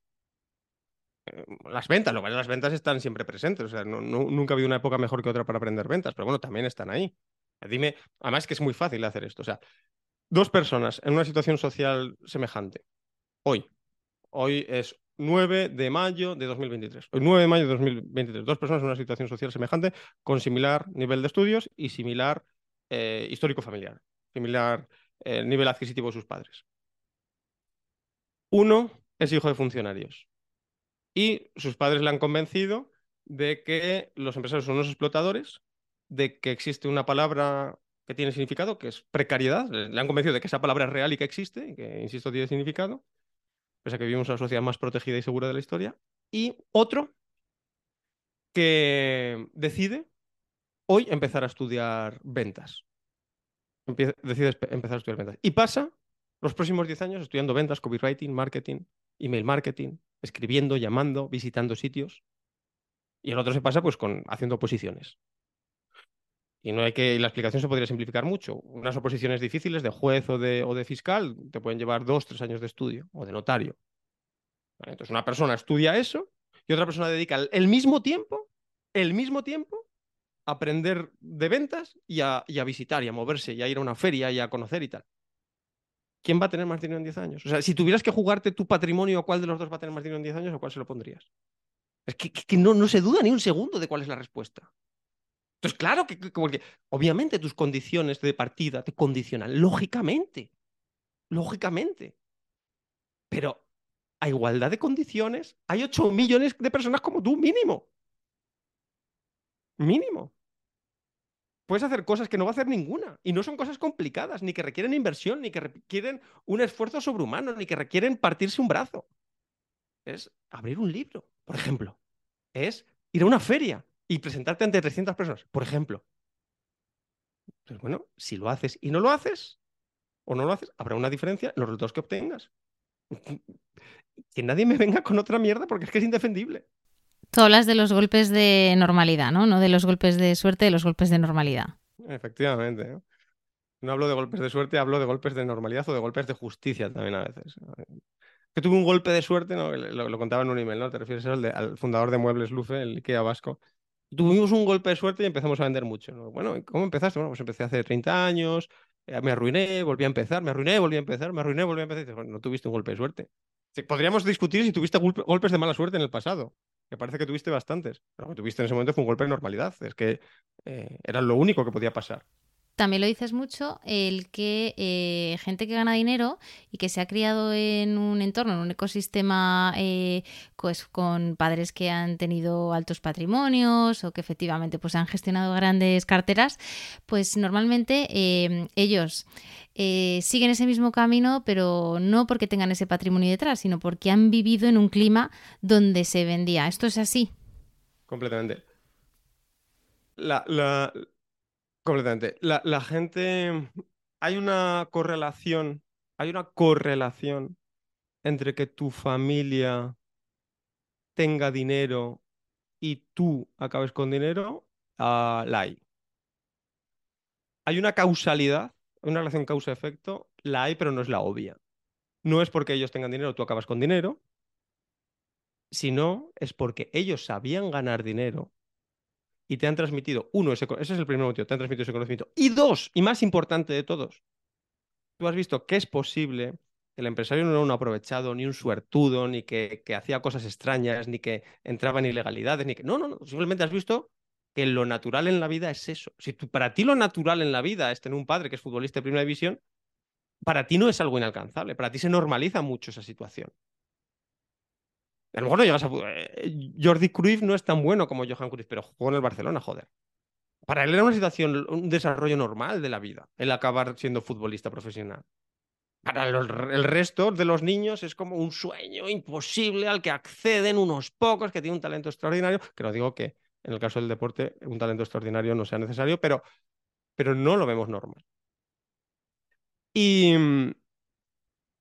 eh, las ventas, lo cual las ventas están siempre presentes. O sea, nunca ha habido una época mejor que otra para aprender ventas, pero bueno, también están ahí. Dime, además que es muy fácil hacer esto. O sea, dos personas en una situación social semejante. Hoy. Hoy es 9 de mayo de 2023. Hoy 9 de mayo de 2023. Dos personas en una situación social semejante con similar nivel de estudios y similar eh, histórico familiar. Similar eh, nivel adquisitivo de sus padres. Uno es hijo de funcionarios. Y sus padres le han convencido de que los empresarios son unos explotadores de que existe una palabra que tiene significado, que es precariedad. Le han convencido de que esa palabra es real y que existe, que, insisto, tiene significado, pese a que vivimos en una sociedad más protegida y segura de la historia. Y otro que decide hoy empezar a estudiar ventas. decide empezar a estudiar ventas. Y pasa los próximos 10 años estudiando ventas, copywriting, marketing, email marketing, escribiendo, llamando, visitando sitios. Y el otro se pasa pues con haciendo posiciones. Y no hay que, la explicación se podría simplificar mucho. Unas oposiciones difíciles de juez o de, o de fiscal te pueden llevar dos, tres años de estudio o de notario. Entonces una persona estudia eso y otra persona dedica el mismo tiempo, el mismo tiempo, a aprender de ventas y a, y a visitar y a moverse y a ir a una feria y a conocer y tal. ¿Quién va a tener más dinero en 10 años? O sea, si tuvieras que jugarte tu patrimonio, ¿cuál de los dos va a tener más dinero en 10 años o cuál se lo pondrías? Es que, que no, no se duda ni un segundo de cuál es la respuesta. Entonces, claro que, obviamente tus condiciones de partida te condicionan, lógicamente, lógicamente. Pero a igualdad de condiciones, hay 8 millones de personas como tú, mínimo. Mínimo. Puedes hacer cosas que no va a hacer ninguna. Y no son cosas complicadas, ni que requieren inversión, ni que requieren un esfuerzo sobrehumano, ni que requieren partirse un brazo. Es abrir un libro, por ejemplo. Es ir a una feria y presentarte ante 300 personas, por ejemplo. Pues bueno, si lo haces y no lo haces, o no lo haces, habrá una diferencia en los resultados que obtengas. <laughs> Que nadie me venga con otra mierda porque es que es indefendible. Tú hablas de los golpes de normalidad, ¿no? No de los golpes de suerte, de los golpes de normalidad. Efectivamente. No hablo de golpes de suerte, hablo de golpes de normalidad o de golpes de justicia también a veces. Que tuve un golpe de suerte, ¿no? lo, contaba en un email, ¿no? Te refieres al, al fundador de Muebles Lufe, el Ikea vasco, tuvimos un golpe de suerte y empezamos a vender mucho. Bueno, ¿cómo empezaste? Bueno, pues empecé hace 30 años, eh, me arruiné, volví a empezar, me arruiné, volví a empezar, me arruiné, volví a empezar. bueno, no tuviste un golpe de suerte. Podríamos discutir si tuviste golpes de mala suerte en el pasado, que parece que tuviste bastantes. Lo que tuviste en ese momento fue un golpe de normalidad, es que eh, era lo único que podía pasar. También lo dices mucho el que eh, gente que gana dinero y que se ha criado en un entorno, en un ecosistema eh, pues, con padres que han tenido altos patrimonios o que efectivamente pues, han gestionado grandes carteras, pues normalmente eh, ellos siguen ese mismo camino, pero no porque tengan ese patrimonio detrás, sino porque han vivido en un clima donde se vendía. ¿Esto es así? Completamente. La, la, Completamente. La, gente. Hay una correlación. Hay una correlación entre que tu familia tenga dinero y tú acabes con dinero. Uh, la hay. Hay una causalidad, una relación causa-efecto. La hay, pero no es la obvia. No es porque ellos tengan dinero, tú acabas con dinero, sino es porque ellos sabían ganar dinero y te han transmitido, uno, ese, ese es el primer motivo, te han transmitido ese conocimiento. Y dos, y más importante de todos, tú has visto que es posible que el empresario no era un aprovechado, ni un suertudo, ni que, hacía cosas extrañas, ni que entraba en ilegalidades, ni que... No, no, no, simplemente has visto que lo natural en la vida es eso. Si para ti lo natural en la vida es tener un padre que es futbolista de primera división, para ti no es algo inalcanzable, para ti se normaliza mucho esa situación. A lo mejor no a... eh, Jordi Cruyff no es tan bueno como Johan Cruyff, pero jugó en el Barcelona, joder. Para él era una situación, un desarrollo normal de la vida, el acabar siendo futbolista profesional. Para el, el resto de los niños es como un sueño imposible al que acceden unos pocos que tienen un talento extraordinario, que no digo que en el caso del deporte un talento extraordinario no sea necesario, pero, pero no lo vemos normal. Y mm,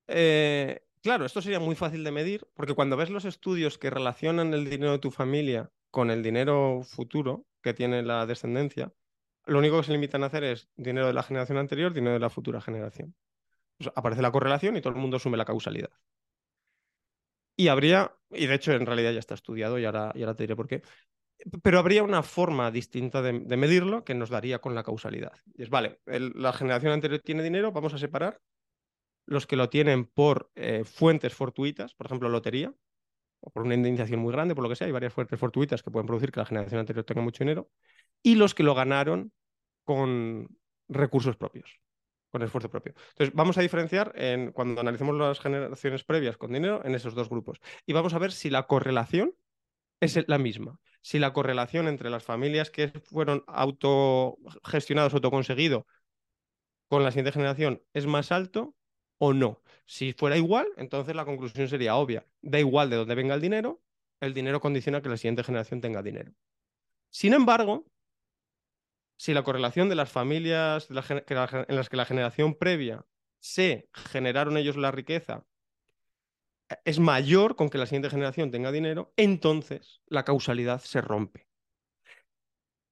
eh, claro, esto sería muy fácil de medir, porque cuando ves los estudios que relacionan el dinero de tu familia con el dinero futuro que tiene la descendencia, lo único que se limitan a hacer es dinero de la generación anterior, dinero de la futura generación. Aparece la correlación y todo el mundo asume la causalidad. Y habría, y de hecho en realidad ya está estudiado y ahora, te diré por qué, pero habría una forma distinta de, medirlo que nos daría con la causalidad. Y es, vale, la generación anterior tiene dinero, vamos a separar los que lo tienen por eh, fuentes fortuitas, por ejemplo, lotería, o por una indemnización muy grande, por lo que sea, hay varias fuentes fortuitas que pueden producir que la generación anterior tenga mucho dinero, y los que lo ganaron con recursos propios, con esfuerzo propio. Entonces, vamos a diferenciar en, cuando analicemos las generaciones previas con dinero en esos dos grupos, y vamos a ver si la correlación es la misma. Si la correlación entre las familias que fueron autogestionados, autoconseguido, con la siguiente generación es más alto o no. Si fuera igual, entonces la conclusión sería obvia. Da igual de dónde venga el dinero, el dinero condiciona que la siguiente generación tenga dinero. Sin embargo, si la correlación de las familias en las que la generación previa se generaron ellos la riqueza eh, es mayor con que la siguiente generación tenga dinero, entonces la causalidad se rompe.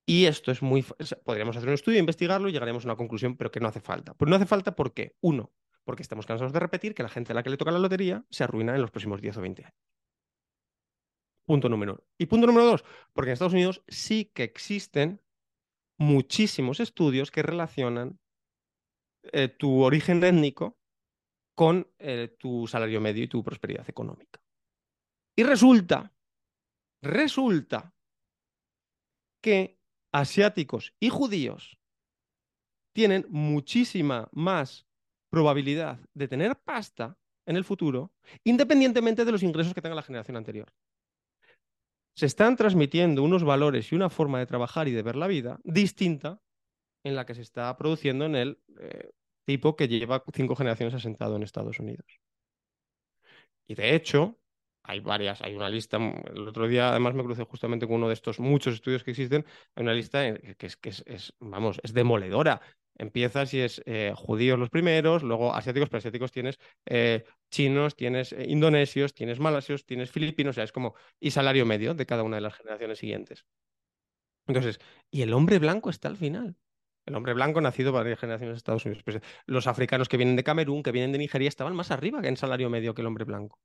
Y esto es muy... Podríamos hacer un estudio, investigarlo y llegaremos a una conclusión, pero que no hace falta. Pero no hace falta ¿por qué? Uno, porque estamos cansados de repetir que la gente a la que le toca la lotería se arruina en los próximos 10 o 20 años. Punto número uno. Y punto número dos, porque en Estados Unidos sí que existen muchísimos estudios que relacionan eh, tu origen étnico con eh, tu salario medio y tu prosperidad económica. Y resulta, resulta que asiáticos y judíos tienen muchísima más probabilidad de tener pasta en el futuro, independientemente de los ingresos que tenga la generación anterior. Se están transmitiendo unos valores y una forma de trabajar y de ver la vida distinta en la que se está produciendo en el eh, tipo que lleva cinco generaciones asentado en Estados Unidos. Y de hecho, hay varias, hay una lista, el otro día además me crucé justamente con uno de estos muchos estudios que existen, hay una lista que es, que es, es, vamos, es demoledora. Empiezas y es eh, judíos los primeros, luego asiáticos, pero asiáticos tienes eh, chinos, tienes eh, indonesios, tienes malasios, tienes filipinos, o sea, es como, y salario medio de cada una de las generaciones siguientes. Entonces, y el hombre blanco está al final. El hombre blanco nacido varias generaciones en Estados Unidos. Pues, los africanos que vienen de Camerún, que vienen de Nigeria, estaban más arriba que en salario medio que el hombre blanco.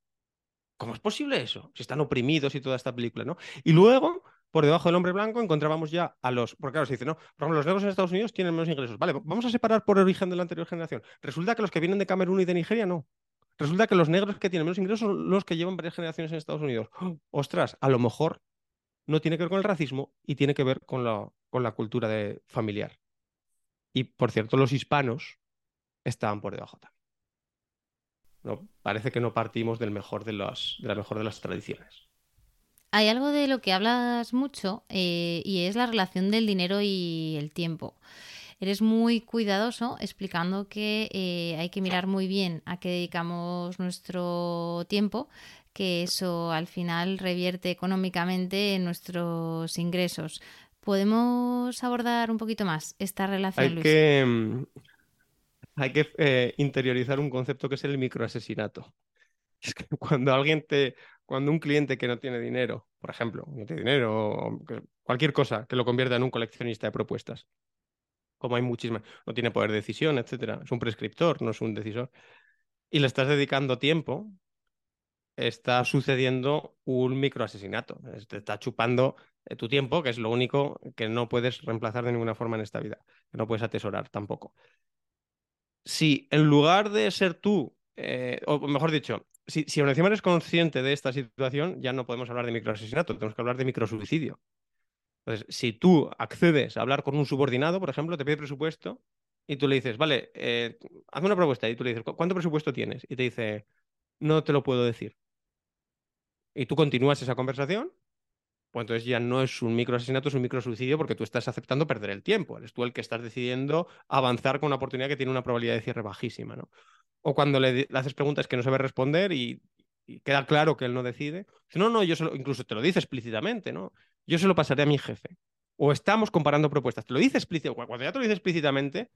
¿Cómo es posible eso? Si están oprimidos y toda esta película, ¿no? Y luego, por debajo del hombre blanco, encontrábamos ya a los. Porque claro, se dice, no, por ejemplo, los negros en Estados Unidos tienen menos ingresos. Vale, vamos a separar por origen de la anterior generación. Resulta que los que vienen de Camerún y de Nigeria no. Resulta que los negros que tienen menos ingresos son los que llevan varias generaciones en Estados Unidos. <gasps> Ostras, a lo mejor no tiene que ver con el racismo y tiene que ver con la, con la cultura de, familiar. Y por cierto, los hispanos estaban por debajo también. No, parece que no partimos del mejor de, de la mejor de las tradiciones. Hay algo de lo que hablas mucho eh, y es la relación del dinero y el tiempo. Eres muy cuidadoso explicando que eh, hay que mirar muy bien a qué dedicamos nuestro tiempo, que eso al final revierte económicamente en nuestros ingresos. ¿Podemos abordar un poquito más esta relación, Hay Luis? que, mm, hay que eh, interiorizar un concepto que es el microasesinato. <laughs> Es que cuando alguien te, cuando un cliente que no tiene dinero, por ejemplo, no tiene dinero, cualquier cosa que lo convierta en un coleccionista de propuestas, como hay muchísimas, no tiene poder de decisión, etcétera, es un prescriptor, no es un decisor, y le estás dedicando tiempo, está sucediendo un microasesinato. Es- Te está chupando eh, tu tiempo, que es lo único que no puedes reemplazar de ninguna forma en esta vida, que no puedes atesorar tampoco. Si en lugar de ser tú, eh, o mejor dicho, si, si aún encima eres consciente de esta situación, ya no podemos hablar de microasesinato, tenemos que hablar de microsuicidio. Entonces, si tú accedes a hablar con un subordinado, por ejemplo, te pide presupuesto y tú le dices, vale, eh, hazme una propuesta y tú le dices, "¿Cu- ¿cuánto presupuesto tienes? Y te dice, no te lo puedo decir. y tú continúas esa conversación, pues entonces ya no es un microasesinato, es un microsuicidio porque tú estás aceptando perder el tiempo. Eres tú el que estás decidiendo avanzar con una oportunidad que tiene una probabilidad de cierre bajísima, ¿no? O cuando le, haces preguntas que no sabe responder y, queda claro que él no decide. No, no, yo solo, incluso te lo dice explícitamente, ¿no? Yo se lo pasaré a mi jefe. O estamos comparando propuestas. Te lo dice explícitamente. Cuando ya te lo dice explícitamente,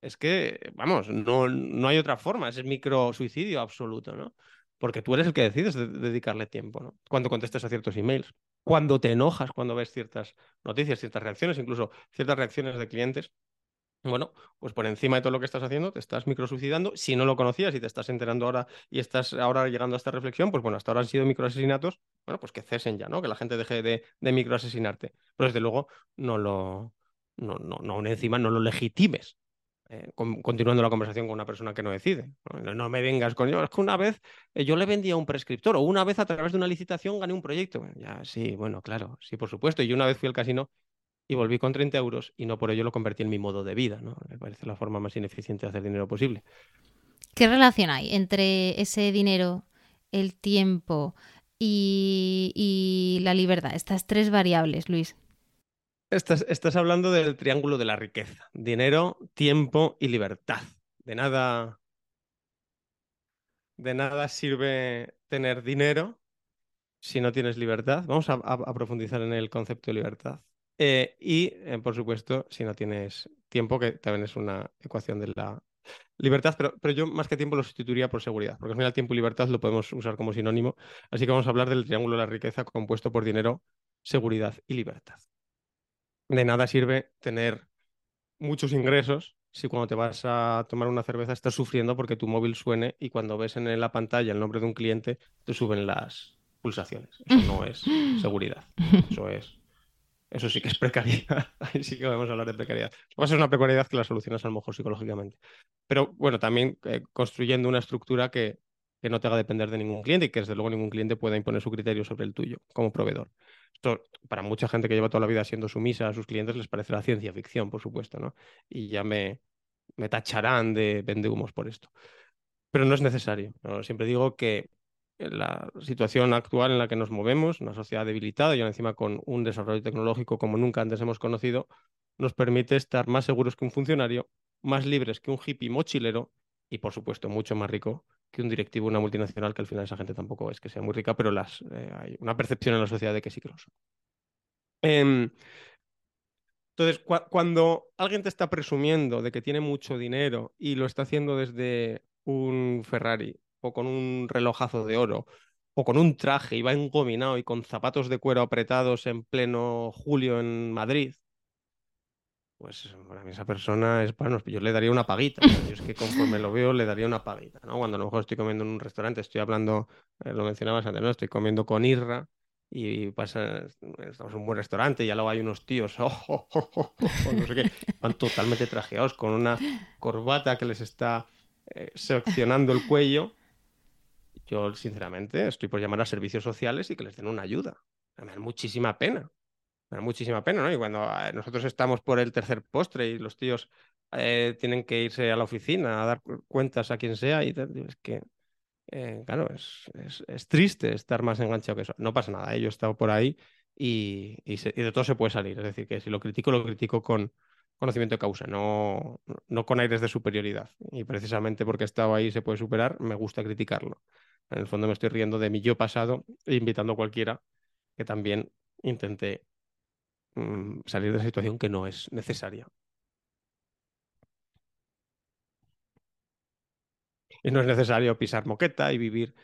es que, vamos, no, no hay otra forma. Es el microsuicidio absoluto, ¿no? Porque tú eres el que decides dedicarle tiempo, ¿no? Cuando contestes a ciertos emails, cuando te enojas, cuando ves ciertas noticias, ciertas reacciones, incluso ciertas reacciones de clientes. Bueno, pues por encima de todo lo que estás haciendo, te estás microsuicidando. Si no lo conocías y te estás enterando ahora y estás ahora llegando a esta reflexión, pues bueno, hasta ahora han sido microasesinatos, bueno, pues que cesen ya, ¿no? Que la gente deje de, de microasesinarte. Pero desde luego no lo, no, no, no, encima no lo legitimes. Eh, continuando la conversación con una persona que no decide. No, me vengas con yo, es que una vez eh, yo le vendía a un prescriptor o una vez a través de una licitación gané un proyecto. ya, sí, bueno, claro, sí, por supuesto. Y una vez fui al casino y volví con 30 euros y no por ello lo convertí en mi modo de vida. ¿no? Me parece la forma más ineficiente de hacer dinero posible. ¿Qué relación hay entre ese dinero, el tiempo y la libertad? Estas tres variables, Luis. Estás, hablando del triángulo de la riqueza. Dinero, tiempo y libertad. De nada. De nada sirve tener dinero si no tienes libertad. Vamos a, profundizar en el concepto de libertad. Eh, y, eh, por supuesto, si no tienes tiempo, que también es una ecuación de la libertad, pero, pero yo más que tiempo lo sustituiría por seguridad, porque al final tiempo y libertad lo podemos usar como sinónimo. Así que vamos a hablar del triángulo de la riqueza compuesto por dinero, seguridad y libertad de nada sirve tener muchos ingresos si cuando te vas a tomar una cerveza estás sufriendo porque tu móvil suene y cuando ves en la pantalla el nombre de un cliente te suben las pulsaciones. Eso no es seguridad. Eso es. Eso sí que es precariedad. <laughs> Ahí sí que podemos hablar de precariedad. Va a ser una precariedad que la solucionas a lo mejor psicológicamente. Pero bueno, también eh, construyendo una estructura que, que no te haga depender de ningún cliente y que desde luego ningún cliente pueda imponer su criterio sobre el tuyo como proveedor. Esto, para mucha gente que lleva toda la vida siendo sumisa a sus clientes, les parecerá ciencia ficción, por supuesto, ¿no? Y ya me, me tacharán de vendehumos por esto. Pero no es necesario. Siempre digo que la situación actual en la que nos movemos, una sociedad debilitada y encima con un desarrollo tecnológico como nunca antes hemos conocido, nos permite estar más seguros que un funcionario, más libres que un hippie mochilero y, por supuesto, mucho más rico que un directivo, una multinacional, que al final esa gente tampoco es que sea muy rica, pero las, eh, hay una percepción en la sociedad de que sí que lo son. Em, entonces, cuando alguien te está presumiendo de que tiene mucho dinero y lo está haciendo desde un Ferrari o con un relojazo de oro o con un traje y va engominado y con zapatos de cuero apretados en pleno julio en Madrid, pues para mí esa persona es, bueno, yo le daría una paguita. Yo es que conforme lo veo le daría una paguita, ¿no? Cuando a lo mejor estoy comiendo en un restaurante, estoy hablando, eh, lo mencionabas antes, ¿no? Estoy comiendo con Irra y pasa, estamos en un buen restaurante y ya luego hay unos tíos, <laughs> oh, no sé qué, van totalmente trajeados con una corbata que les está eh, seccionando el cuello. Yo, sinceramente, estoy por llamar a servicios sociales y que les den una ayuda. Me da muchísima pena muchísima pena, ¿no? Y cuando eh, nosotros estamos por el tercer postre y los tíos eh, tienen que irse a la oficina a dar cuentas a quien sea, y es que, eh, claro, es, es, triste estar más enganchado que eso. No pasa nada, yo he estado por ahí y, de todo se puede salir. Es decir, que si lo critico, lo critico con conocimiento de causa, no, no con aires de superioridad. Y precisamente porque he estado ahí se puede superar, me gusta criticarlo. En el fondo me estoy riendo de mi yo pasado invitando a cualquiera que también intente Mm, salir de esa situación que no es necesaria. Y no es necesario pisar moqueta y vivir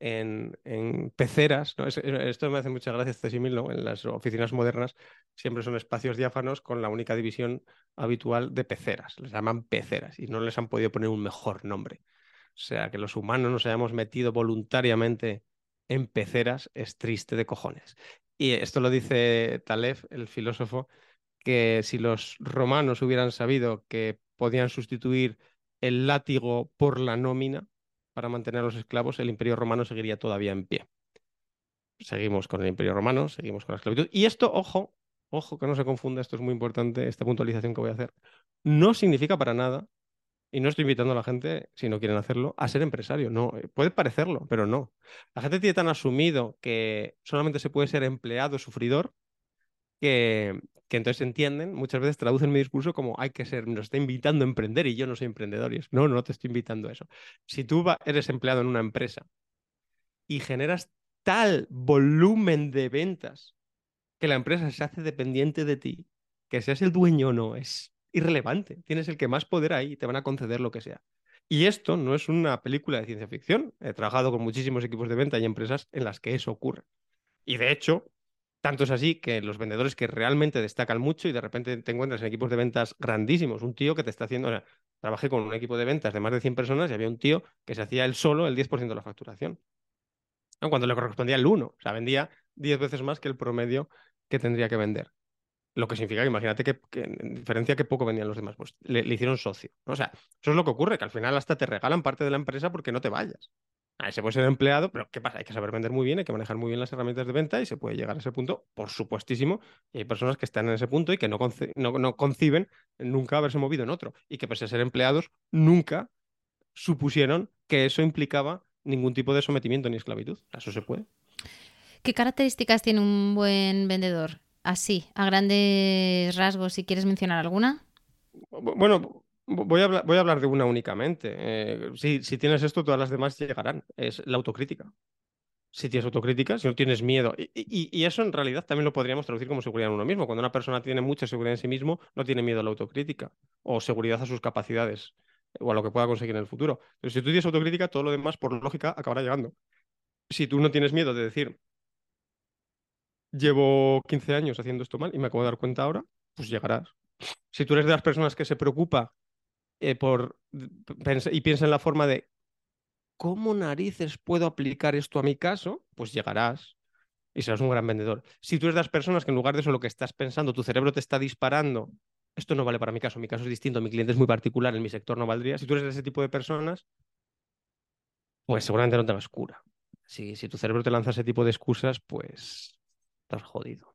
en, peceras. ¿no? esto me hace mucha gracia este En las oficinas modernas siempre son espacios diáfanos con la única división habitual de peceras. Les llaman peceras y no les han podido poner un mejor nombre. O sea, que los humanos nos hayamos metido voluntariamente en peceras es triste de cojones. Y esto lo dice Taleb, el filósofo, que si los romanos hubieran sabido que podían sustituir el látigo por la nómina para mantener a los esclavos, el imperio romano seguiría todavía en pie. Seguimos con el imperio romano, seguimos con la esclavitud. Y esto, ojo, ojo que no se confunda, esto es muy importante, esta puntualización que voy a hacer, no significa para nada Y no estoy invitando a la gente, si no quieren hacerlo, a ser empresario. No, eh, puede parecerlo, pero no. La gente tiene tan asumido que solamente se puede ser empleado sufridor que, que entonces entienden, muchas veces traducen mi discurso como hay que ser, nos está invitando a emprender y yo no soy emprendedor. Y es, no, no te estoy invitando a eso. Si tú eres empleado en una empresa y generas tal volumen de ventas que la empresa se hace dependiente de ti, que seas el dueño o no, es irrelevante. Tienes el que más poder ahí y te van a conceder lo que sea. Y esto no es una película de ciencia ficción. He trabajado con muchísimos equipos de venta y empresas en las que eso ocurre. Y de hecho, tanto es así que los vendedores que realmente destacan mucho y de repente te encuentras en equipos de ventas grandísimos, un tío que te está haciendo, o sea, trabajé con un equipo de ventas de más de 100 personas y había un tío que se hacía él solo el 10% de la facturación. Cuando le correspondía el 1, o sea, vendía 10 veces más que el promedio que tendría que vender. Lo que significa que imagínate que, en diferencia que poco vendían los demás, pues le, hicieron socio. O sea, eso es lo que ocurre, que al final hasta te regalan parte de la empresa porque no te vayas. Ahí se puede ser empleado, pero ¿qué pasa? Hay que saber vender muy bien, hay que manejar muy bien las herramientas de venta y se puede llegar a ese punto, por supuestísimo. Y hay personas que están en ese punto y que no, no, conciben nunca haberse movido en otro. Y que pese a ser empleados, nunca supusieron que eso implicaba ningún tipo de sometimiento ni esclavitud. Eso se puede. ¿Qué características tiene un buen vendedor? Así, a grandes rasgos, si quieres mencionar alguna. Bueno, Voy a, hablar, de una únicamente. Eh, si, tienes esto, todas las demás llegarán. Es la autocrítica. Si tienes autocrítica, si no tienes miedo. Y, eso en realidad también lo podríamos traducir como seguridad en uno mismo. Cuando una persona tiene mucha seguridad en sí mismo, no tiene miedo a la autocrítica o seguridad a sus capacidades o a lo que pueda conseguir en el futuro. Pero si tú tienes autocrítica, todo lo demás, por lógica, acabará llegando. Si tú no tienes miedo de decir, llevo 15 años haciendo esto mal y me acabo de dar cuenta ahora, pues llegarás. Si tú eres de las personas que se preocupa eh, por, y piensa en la forma de ¿cómo narices puedo aplicar esto a mi caso? Pues llegarás y serás un gran vendedor. Si tú eres de las personas que en lugar de eso lo que estás pensando, tu cerebro te está disparando, esto no vale para mi caso, mi caso es distinto, mi cliente es muy particular, en mi sector no valdría. Si tú eres de ese tipo de personas, pues seguramente no te vas cura. Si, si tu cerebro te lanza ese tipo de excusas, pues estás jodido.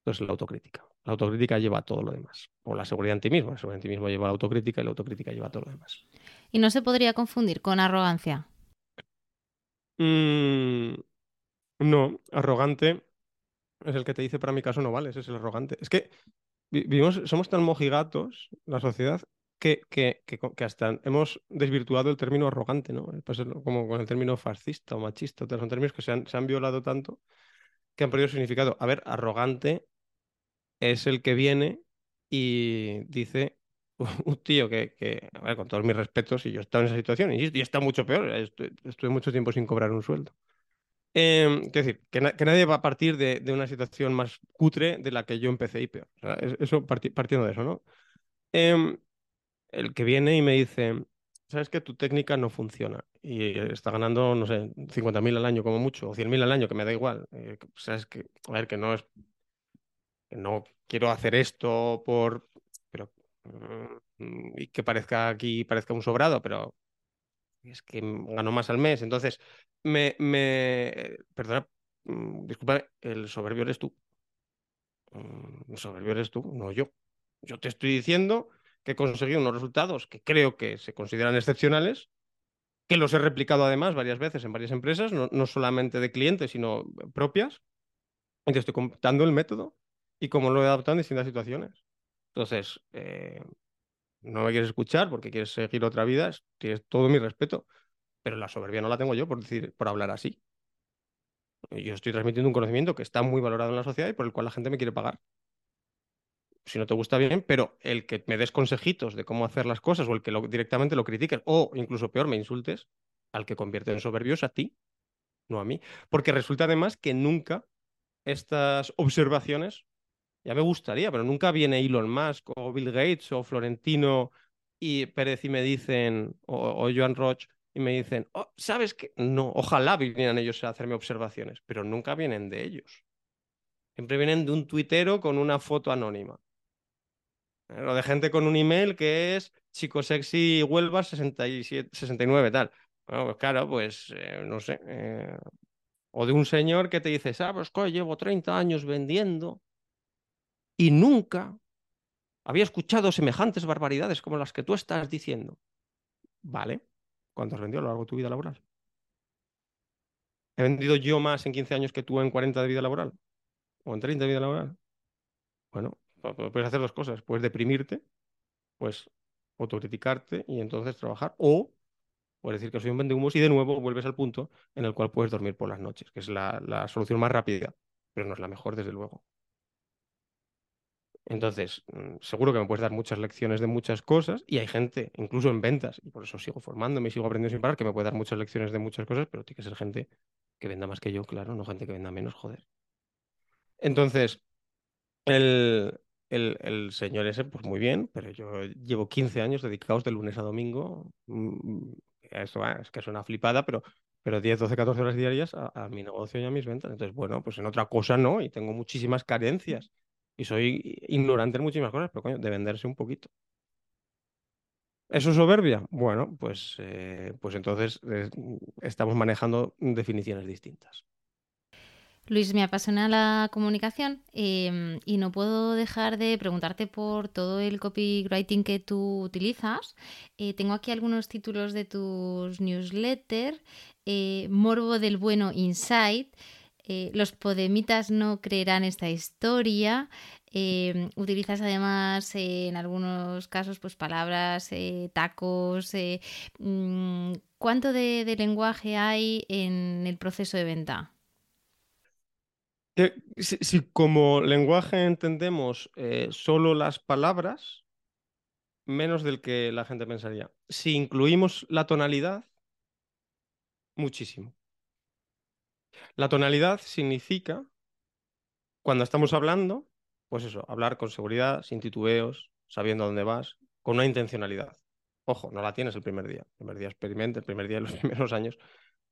Entonces la autocrítica. La autocrítica lleva a todo lo demás. O la seguridad en ti mismo. La seguridad en ti mismo lleva a la autocrítica y la autocrítica lleva a todo lo demás. ¿Y no se podría confundir con arrogancia? Mm, no, arrogante es el que te dice para mi caso no vale, ese es el arrogante. Es que vivimos, somos tan mojigatos, la sociedad, que, que, que, hasta hemos desvirtuado el término arrogante, ¿no? Pues como con el término fascista o machista, son términos que se han, se han violado tanto que han perdido significado. A ver, arrogante es el que viene y dice <laughs> un tío que, con todos mis respetos, y yo he estado en esa situación, y, está mucho peor, estuve mucho tiempo sin cobrar un sueldo. Eh, decir, que, nadie va a partir de, una situación más cutre de la que yo empecé y peor. eso partiendo de eso, ¿no? Em, el que viene y me dice, sabes que tu técnica no funciona y está ganando, no sé, 50.000 al año como mucho, o 100.000 al año, que me da igual. Eh, sabes que, a ver, que no es no quiero hacer esto por, pero, mm, y que parezca aquí, parezca un sobrado, pero es que gano más al mes. Entonces, me, me, perdona, mm, disculpa, el soberbio eres tú. Mm, el soberbio eres tú, no yo. Yo te estoy diciendo que he conseguido unos resultados que creo que se consideran excepcionales, que los he replicado además varias veces en varias empresas, no, no solamente de clientes, sino propias. Y te estoy contando el método y cómo lo he adaptado en distintas situaciones. Entonces, eh, no me quieres escuchar porque quieres seguir otra vida, tienes todo mi respeto, pero la soberbia no la tengo yo por decir, por hablar así. Yo estoy transmitiendo un conocimiento que está muy valorado en la sociedad y por el cual la gente me quiere pagar. Si no te gusta bien, pero el que me des consejitos de cómo hacer las cosas o el que directamente lo critiques o incluso peor me insultes, al que convierte en soberbio es a ti, no a mí. Porque resulta además que nunca estas observaciones ya me gustaría, pero nunca viene Elon Musk o Bill Gates o Florentino y Pérez y me dicen, o, Joan Roch, y me dicen, oh, ¿sabes qué? No, ojalá vinieran ellos a hacerme observaciones, pero nunca vienen de ellos. Siempre vienen de un tuitero con una foto anónima. O de gente con un email que es chico sexy Huelva 67, 69, tal. Bueno, pues claro, pues eh, no sé. Eh, o de un señor que te dice, ah, pues llevo 30 años vendiendo y nunca había escuchado semejantes barbaridades como las que tú estás diciendo. Vale. ¿Cuánto has vendido a lo largo de tu vida laboral? ¿He vendido yo más en 15 años que tú en 40 de vida laboral? ¿O en 30 de vida laboral? Bueno, puedes hacer dos cosas. Puedes deprimirte, pues autocriticarte y entonces trabajar. O puedes decir que soy un vendehumos y de nuevo vuelves al punto en el cual puedes dormir por las noches, que es la, la solución más rápida, pero no es la mejor, desde luego. Entonces, mm, seguro que me puedes dar muchas lecciones de muchas cosas y hay gente, incluso en ventas, y por eso sigo formándome y sigo aprendiendo sin parar, que me puede dar muchas lecciones de muchas cosas, pero tiene que ser gente que venda más que yo, claro, no gente que venda menos, joder. Entonces, el, el, señor ese, pues muy bien, pero yo llevo 15 años dedicados de lunes a domingo. Mm, eso ah, es que es una flipada, pero, pero 10, 12, 14 horas diarias a, a mi negocio y a mis ventas. Entonces, bueno, pues en otra cosa no, y tengo muchísimas carencias. Y soy ignorante en muchísimas cosas, pero coño, de venderse un poquito. ¿Eso es soberbia? Bueno, pues, eh, pues entonces eh, estamos manejando definiciones distintas. Luis, me apasiona la comunicación em, y no puedo dejar de preguntarte por todo el copywriting que tú utilizas. Eh, tengo aquí algunos títulos de tus newsletters. Morbo del Bueno Insight. Eh, los podemitas no creerán esta historia. Eh, utilizas además eh, en algunos casos pues palabras, tacos. Mm, ¿Cuánto de, lenguaje hay en el proceso de venta? Si, como lenguaje entendemos solo las palabras, menos del que la gente pensaría. Si incluimos la tonalidad, muchísimo. La tonalidad significa, cuando estamos hablando, pues eso, hablar con seguridad, sin titubeos, sabiendo a dónde vas, con una intencionalidad. Ojo, no la tienes el primer día. El primer día experimenta, el primer día de los <laughs> primeros años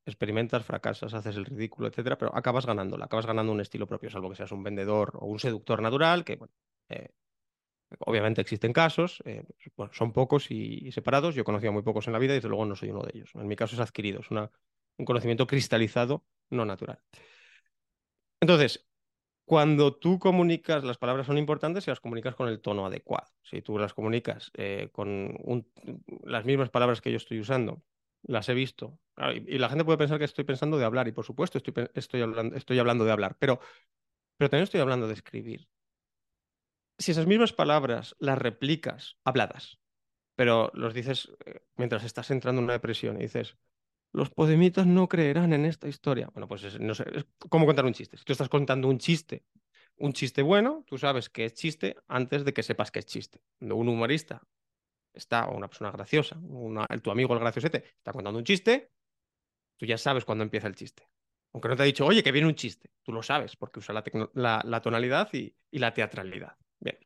experimentas, fracasas, haces el ridículo, etcétera, pero acabas ganándola, acabas ganando un estilo propio, salvo que seas un vendedor o un seductor natural, que bueno, eh, obviamente existen casos, eh, son pocos y, separados. Yo he conocido muy pocos en la vida y desde luego no soy uno de ellos. En mi caso es adquirido, es un conocimiento cristalizado no natural. Entonces, cuando tú comunicas, las palabras son importantes si las comunicas con el tono adecuado. Si tú las comunicas eh, con las mismas palabras que yo estoy usando, las he visto. y, la gente puede pensar que estoy pensando de hablar, y por supuesto estoy, estoy, hablando, estoy hablando de hablar, pero, pero también estoy hablando de escribir. Si esas mismas palabras las replicas habladas, pero los dices eh, mientras estás entrando en una depresión y dices, los podemitas no creerán en esta historia. Bueno, pues es, no sé, es como contar un chiste. Si tú estás contando un chiste, un chiste bueno, tú sabes que es chiste antes de que sepas que es chiste. Un humorista está, o una persona graciosa, tu amigo el graciosete, está contando un chiste, tú ya sabes cuándo empieza el chiste. Aunque no te ha dicho, oye, que viene un chiste. Tú lo sabes porque usa la, tonalidad y la teatralidad. Bien.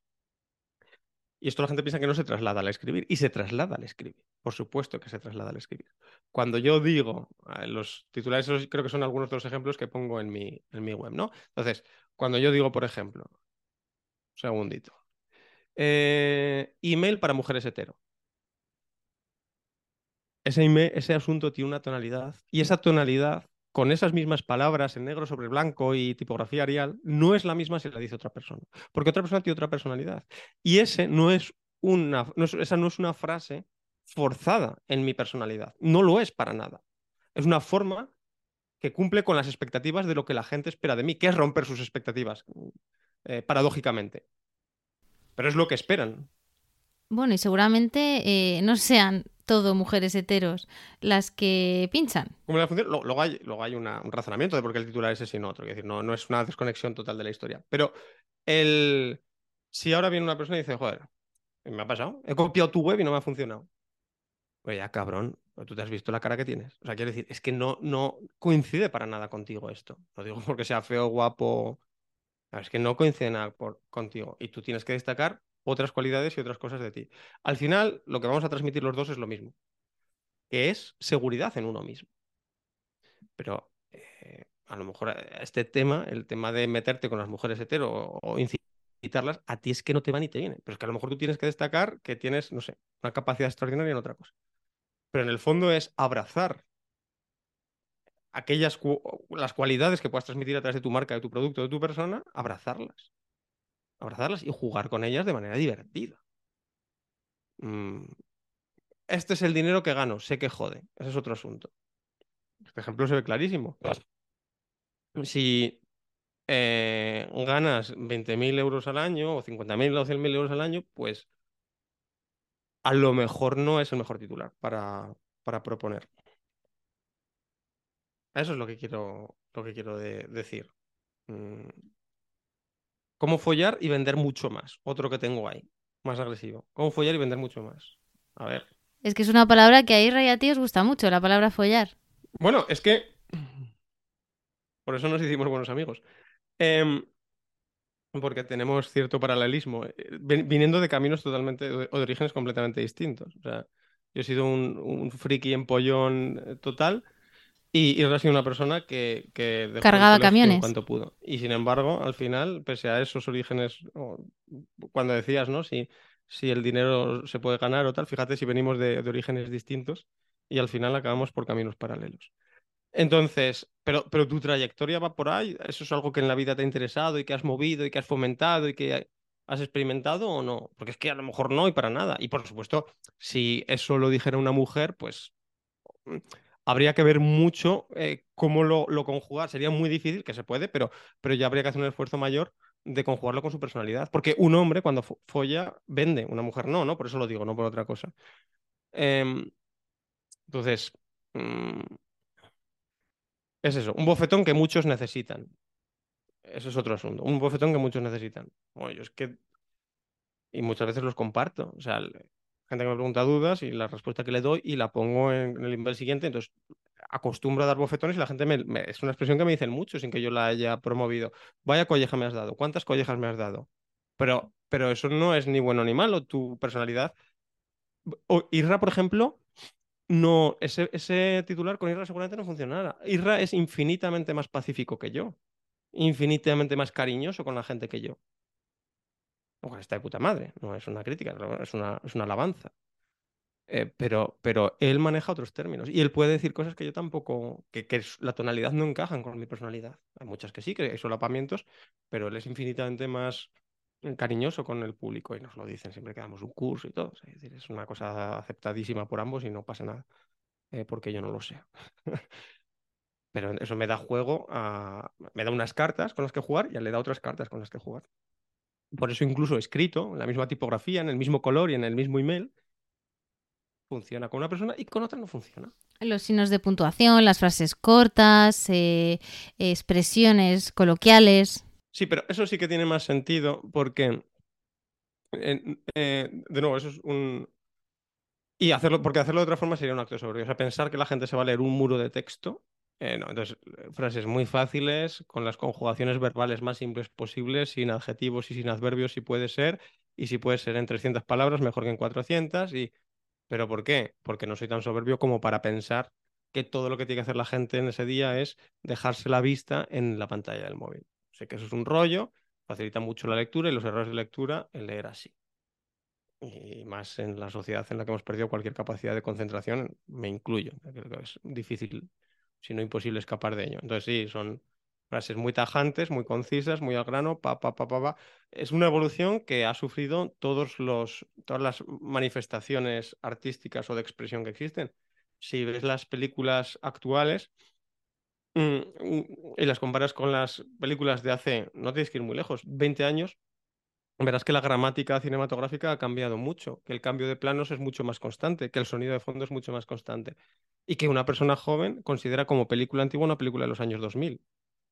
Y esto la gente piensa que no se traslada al escribir, y se traslada al escribir. Por supuesto que se traslada al escribir. Cuando yo digo, eh, los titulares creo que son algunos de los ejemplos que pongo en mi, en mi web, ¿no? Entonces, cuando yo digo, por ejemplo, un segundito, eh, email para mujeres hetero. Ese, asunto tiene una tonalidad y esa tonalidad con esas mismas palabras en negro sobre blanco y tipografía arial, no es la misma si la dice otra persona. Porque otra persona tiene otra personalidad. Y ese no es una, esa no es una frase forzada en mi personalidad. No lo es para nada. Es una forma que cumple con las expectativas de lo que la gente espera de mí, que es romper sus expectativas, eh, paradójicamente. Pero es lo que esperan. Bueno, y seguramente eh, no sean todo mujeres heteros las que pinchan. luego hay, luego hay un razonamiento de por qué el titular es ese y no otro. Es decir, no, no es una desconexión total de la historia. Pero el... si ahora viene una persona y dice, joder, me ha pasado, he copiado tu web y no me ha funcionado. Pues ya, cabrón, tú te has visto la cara que tienes. O sea, quiero decir, es que no, no coincide para nada contigo esto. No digo porque sea feo, guapo. Es que no coincide nada por, contigo. Y tú tienes que destacar otras cualidades y otras cosas de ti. Al final, lo que vamos a transmitir los dos es lo mismo, que es seguridad en uno mismo. Pero eh, a lo mejor eh, este tema, el tema de meterte con las mujeres hetero o incitarlas, a ti es que no te va ni te viene. Pero es que a lo mejor tú tienes que destacar que tienes, no sé, una capacidad extraordinaria en otra cosa. Pero en el fondo es abrazar aquellas las cualidades que puedas transmitir a través de tu marca, de tu producto, de tu persona, abrazarlas abrazarlas y jugar con ellas de manera divertida. mm, este es el dinero que gano, sé que jode, ese es otro asunto. Este ejemplo se ve clarísimo. Si eh, ganas 20.000 euros al año o 50.000 o 100.000 euros al año, pues a lo mejor no es el mejor titular para, para proponer. Eso es lo que quiero, lo que quiero decir. Mm. Cómo follar y vender mucho más. Otro que tengo ahí, más agresivo. Cómo follar y vender mucho más. A ver. Es que es una palabra que a Irra y a ti os gusta mucho, la palabra follar. Bueno, es que. <clears throat> Por eso nos hicimos buenos amigos. Em, porque tenemos cierto paralelismo, eh, viniendo de caminos totalmente, o de orígenes completamente distintos. O sea, yo he sido un, un friki empollón eh, total y, y ha sido una persona que, que cargaba camiones. cuanto pudo. Y sin embargo, al final, pese a esos orígenes, cuando decías, ¿no? Si, si el dinero se puede ganar o tal, fíjate si venimos de, de orígenes distintos y al final acabamos por caminos paralelos. Entonces, pero, pero tu trayectoria va por ahí, ¿eso es algo que en la vida te ha interesado y que has movido y que has fomentado y que has experimentado o no? Porque es que a lo mejor no y para nada. Y por supuesto, si eso lo dijera una mujer, pues habría que ver mucho eh, cómo lo, conjugar. Sería muy difícil, que se puede, pero, pero ya habría que hacer un esfuerzo mayor de conjugarlo con su personalidad. Porque un hombre cuando folla vende, una mujer no, ¿no? Por eso lo digo, no por otra cosa. Em, entonces, mm, es eso, un bofetón que muchos necesitan. Eso es otro asunto. Un bofetón que muchos necesitan. Oye, es que. Y muchas veces los comparto. O sea, gente que me pregunta dudas y la respuesta que le doy y la pongo en, el nivel siguiente. Entonces, acostumbro a dar bofetones y la gente me, es una expresión que me dicen mucho sin que yo la haya promovido. Vaya colleja me has dado. ¿Cuántas collejas me has dado? Pero, pero eso no es ni bueno ni malo. Tu personalidad. O, Irra, por ejemplo, no, ese, ese titular con Irra seguramente no funcionará. Irra es infinitamente más pacífico que yo, infinitamente más cariñoso con la gente que yo. O está de puta madre, no es una crítica, es una, es una alabanza. Eh, pero, pero él maneja otros términos y él puede decir cosas que yo tampoco, que, que la tonalidad no encajan con mi personalidad. Hay muchas que sí, que hay solapamientos, pero él es infinitamente más cariñoso con el público y nos lo dicen siempre que damos un curso y todo. Es, decir, es una cosa aceptadísima por ambos y no pasa nada eh, porque yo no lo sé. <laughs> Pero eso me da juego, a... me da unas cartas con las que jugar y le da otras cartas con las que jugar. Por eso incluso escrito, en la misma tipografía, en el mismo color y en el mismo email, funciona con una persona y con otra no funciona. Los signos de puntuación, las frases cortas, eh, expresiones coloquiales. Sí, pero eso sí que tiene más sentido porque, eh, de nuevo, eso es un... Y hacerlo, porque hacerlo de otra forma sería un acto sobre. O sea, pensar que la gente se va a leer un muro de texto. Eh, no, entonces, frases muy fáciles, con las conjugaciones verbales más simples posibles, sin adjetivos y sin adverbios si puede ser, y si puede ser en 300 palabras, mejor que en 400. Y... ¿Pero por qué? Porque no soy tan soberbio como para pensar que todo lo que tiene que hacer la gente en ese día es dejarse la vista en la pantalla del móvil que eso es un rollo, facilita mucho la lectura y los errores de lectura el leer así. Y más en la sociedad en la que hemos perdido cualquier capacidad de concentración, me incluyo. Creo que es difícil, si no imposible, escapar de ello. Entonces sí, son frases muy tajantes, muy concisas, muy al grano, pa, pa, pa, pa, pa. Es una evolución que ha sufrido todos los, todas las manifestaciones artísticas o de expresión que existen. Si ves las películas actuales, Mm, y las comparas con las películas de hace, no tienes que ir muy lejos, 20 años, verás que la gramática cinematográfica ha cambiado mucho, que el cambio de planos es mucho más constante, que el sonido de fondo es mucho más constante y que una persona joven considera como película antigua una película de los años 2000.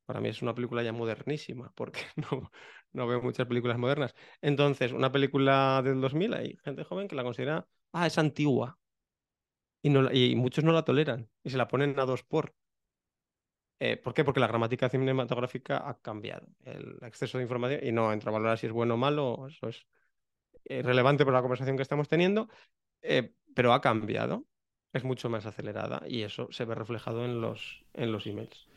Para mí es una película ya modernísima, porque <laughs> no, no veo muchas películas modernas. Entonces, una película del 2000, hay gente joven que la considera, ah, es antigua. Y, no, y muchos no la toleran y se la ponen a dos por. Eh, ¿Por qué? Porque la gramática cinematográfica ha cambiado. El exceso de información, y no entra a valorar si es bueno o malo, eso es eh, relevante por la conversación que estamos teniendo, eh, pero ha cambiado. Es mucho más acelerada y eso se ve reflejado en los, en los emails.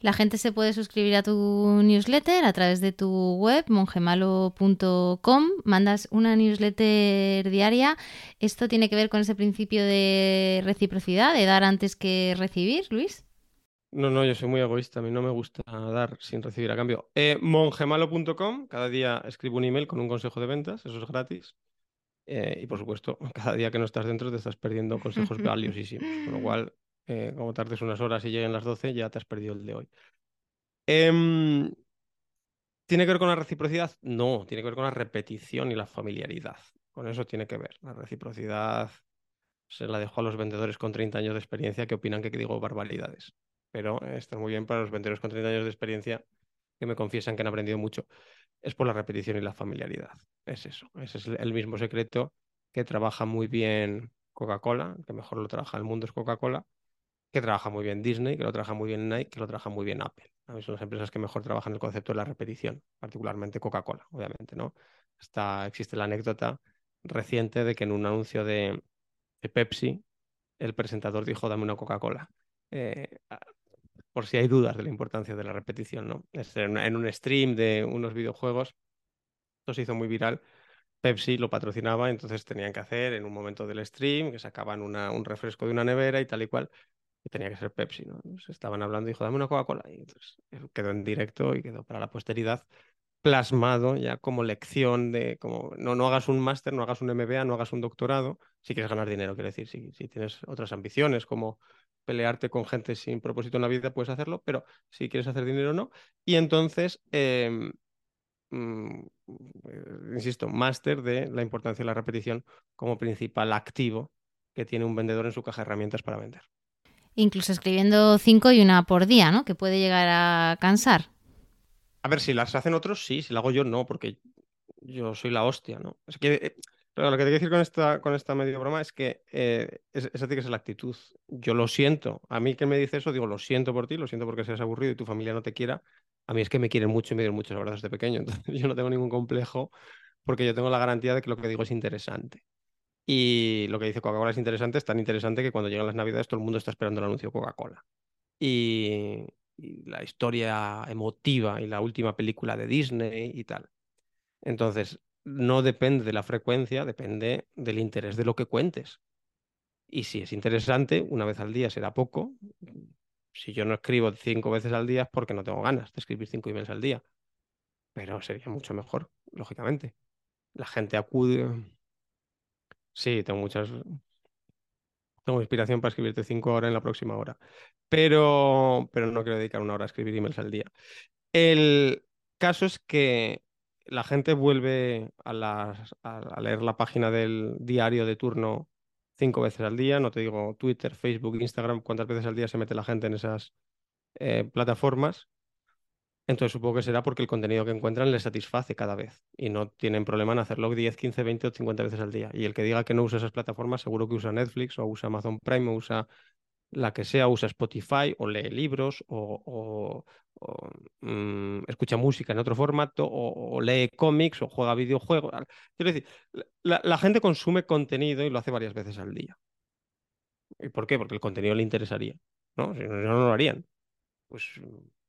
La gente se puede suscribir a tu newsletter a través de tu web, mongemalo.com. Mandas una newsletter diaria. ¿Esto tiene que ver con ese principio de reciprocidad, de dar antes que recibir, Luis? No, no, yo soy muy egoísta, a mí no me gusta dar sin recibir a cambio. Eh, mongemalo.com, cada día escribo un email con un consejo de ventas, eso es gratis. Y por supuesto, <laughs> cada día que no estás dentro te estás perdiendo consejos valiosísimos. Con lo cual, como tardes unas horas y lleguen las 12, ya te has perdido el de hoy. Em, ¿Tiene que ver con la reciprocidad? No, tiene que ver con la repetición y la familiaridad. Con eso tiene que ver. La reciprocidad se la dejo a los vendedores con 30 años de experiencia que opinan que digo barbaridades. Pero está muy bien para los vendedores con 30 años de experiencia que me confiesan que han aprendido mucho. Es por la repetición y la familiaridad. Es eso. Ese es el mismo secreto que trabaja muy bien Coca-Cola, que mejor lo trabaja el mundo es Coca-Cola, que trabaja muy bien Disney, que lo trabaja muy bien Nike, que lo trabaja muy bien Apple. son las empresas que mejor trabajan el concepto de la repetición, particularmente Coca-Cola, obviamente, ¿no? Está, existe la anécdota reciente de que en un anuncio de, Pepsi, el presentador dijo, dame una Coca-Cola. Eh, por si hay dudas de la importancia de la repetición, ¿no? en un stream de unos videojuegos, esto se hizo muy viral, Pepsi lo patrocinaba, entonces tenían que hacer en un momento del stream que sacaban un refresco de una nevera y tal y cual tenía que ser Pepsi, ¿no? estaban hablando y dijo, dame una Coca-Cola. Y entonces quedó en directo y quedó para la posteridad plasmado ya como lección de como no, no hagas un máster, no hagas un MBA, no hagas un doctorado, si quieres ganar dinero, quiero decir, si, si tienes otras ambiciones como pelearte con gente sin propósito en la vida, puedes hacerlo, pero si quieres hacer dinero, no. Y entonces, em, mm, eh, insisto, máster de la importancia de la repetición como principal activo que tiene un vendedor en su caja de herramientas para vender incluso escribiendo cinco y una por día, ¿no? Que puede llegar a cansar. A ver, si las hacen otros, sí, si la hago yo, no, porque yo soy la hostia, ¿no? Es que lo que te quiero decir con esta, con esta medio broma es que eh, esa tiene que ser la actitud. Yo lo siento. A mí que me dice eso, digo, lo siento por ti, lo siento porque seas aburrido y tu familia no te quiera. A mí es que me quieren mucho y me dieron muchos abrazos de pequeño. <laughs> Yo no tengo ningún complejo porque yo tengo la garantía de que lo que digo es interesante. Y lo que dice Coca-Cola es interesante, es tan interesante que cuando llegan las Navidades todo el mundo está esperando el anuncio Coca-Cola. Y, la historia emotiva y la última película de Disney y tal. Entonces, no depende de la frecuencia, depende del interés de lo que cuentes. Y si es interesante, una vez al día será poco. Si yo no escribo cinco veces al día es porque no tengo ganas de escribir cinco emails al día. Pero sería mucho mejor, lógicamente. La gente acude, Sí, tengo muchas. Tengo inspiración para escribirte cinco horas en la próxima hora. Pero, pero no quiero dedicar una hora a escribir emails al día. El caso es que la gente vuelve a, leer la página del diario de turno cinco veces al día. No te digo Twitter, Facebook, Instagram, cuántas veces al día se mete la gente en esas eh, plataformas. Entonces supongo que será porque el contenido que encuentran les satisface cada vez y no tienen problema en hacerlo 10, 15, 20 o 50 veces al día. Y el que diga que no usa esas plataformas seguro que usa Netflix o usa Amazon Prime o usa la que sea, usa Spotify o lee libros o, mm, escucha música en otro formato o, lee cómics o juega videojuegos. Quiero decir, la, gente consume contenido y lo hace varias veces al día. ¿Y por qué? Porque el contenido le interesaría. ¿no? Si no, no lo harían. Pues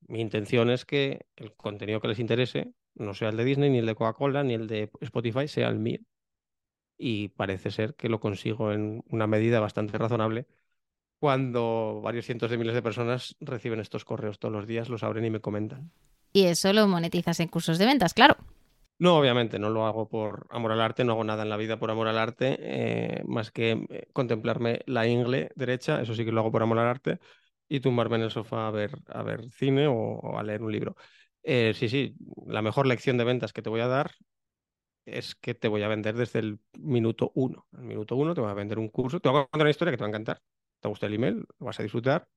mi intención es que el contenido que les interese no sea el de Disney, ni el de Coca-Cola, ni el de Spotify, sea el mío. Y parece ser que lo consigo en una medida bastante razonable cuando varios cientos de miles de personas reciben estos correos todos los días, los abren y me comentan. Y eso lo monetizas en cursos de ventas, claro. No, obviamente, no lo hago por amor al arte, no hago nada en la vida por amor al arte, eh, más que eh, contemplarme la ingle derecha, eso sí que lo hago por amor al arte, y tumbarme en el sofá a ver, a ver cine o, a leer un libro. Eh, sí, sí, la mejor lección de ventas que te voy a dar es que te voy a vender desde el minuto uno. El minuto uno te voy a vender un curso, te voy a contar una historia que te va a encantar. Te gusta el email, lo vas a disfrutar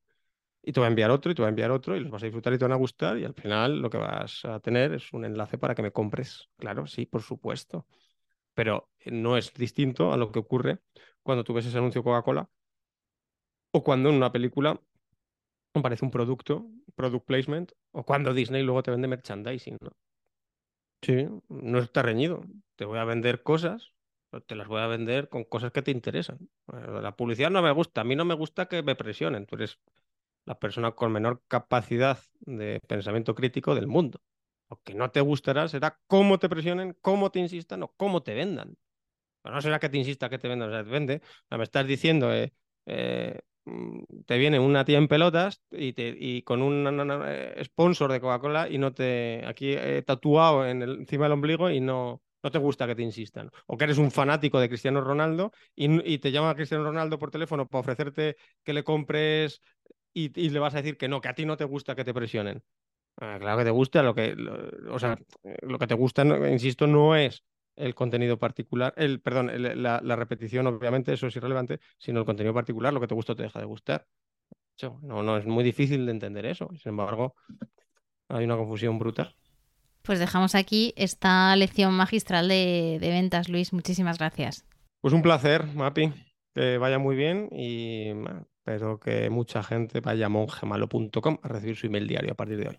y te voy a enviar otro y te voy a enviar otro y los vas a disfrutar y te van a gustar y al final lo que vas a tener es un enlace para que me compres. Claro, sí, por supuesto. Pero no es distinto a lo que ocurre cuando tú ves ese anuncio Coca-Cola o cuando en una película parece un producto, product placement, o cuando Disney luego te vende merchandising, ¿no? Sí, no está reñido. Te voy a vender cosas, te las voy a vender con cosas que te interesan. La publicidad no me gusta, a mí no me gusta que me presionen. Tú eres la persona con menor capacidad de pensamiento crítico del mundo. Lo que no te gustará será cómo te presionen, cómo te insistan o cómo te vendan. Pero no será que te insista que te vendan, o sea, te vende. me estás diciendo, eh, eh, Mm, te viene una tía en pelotas y, te, y con un eh, sponsor de Coca-Cola y no te aquí tatuado en el, encima del ombligo y no no te gusta que te insistan. O que eres un fanático de Cristiano Ronaldo y, te llama a Cristiano Ronaldo por teléfono para ofrecerte que le compres y, le vas a decir que no, que a ti no te gusta que te presionen. Ah, claro que te gusta, lo que, o sea, lo que te gusta, insisto, no es el contenido particular, el, perdón, la, repetición, obviamente, eso es irrelevante, sino el contenido particular, lo que te gusta o te deja de gustar. No, no es muy difícil de entender eso. Sin embargo, hay una confusión brutal. Pues dejamos aquí esta lección magistral de, ventas, Luis. Muchísimas gracias. Pues un placer, Mapi. Que vaya muy bien y espero que mucha gente vaya a mongemalo.com a recibir su email diario a partir de hoy.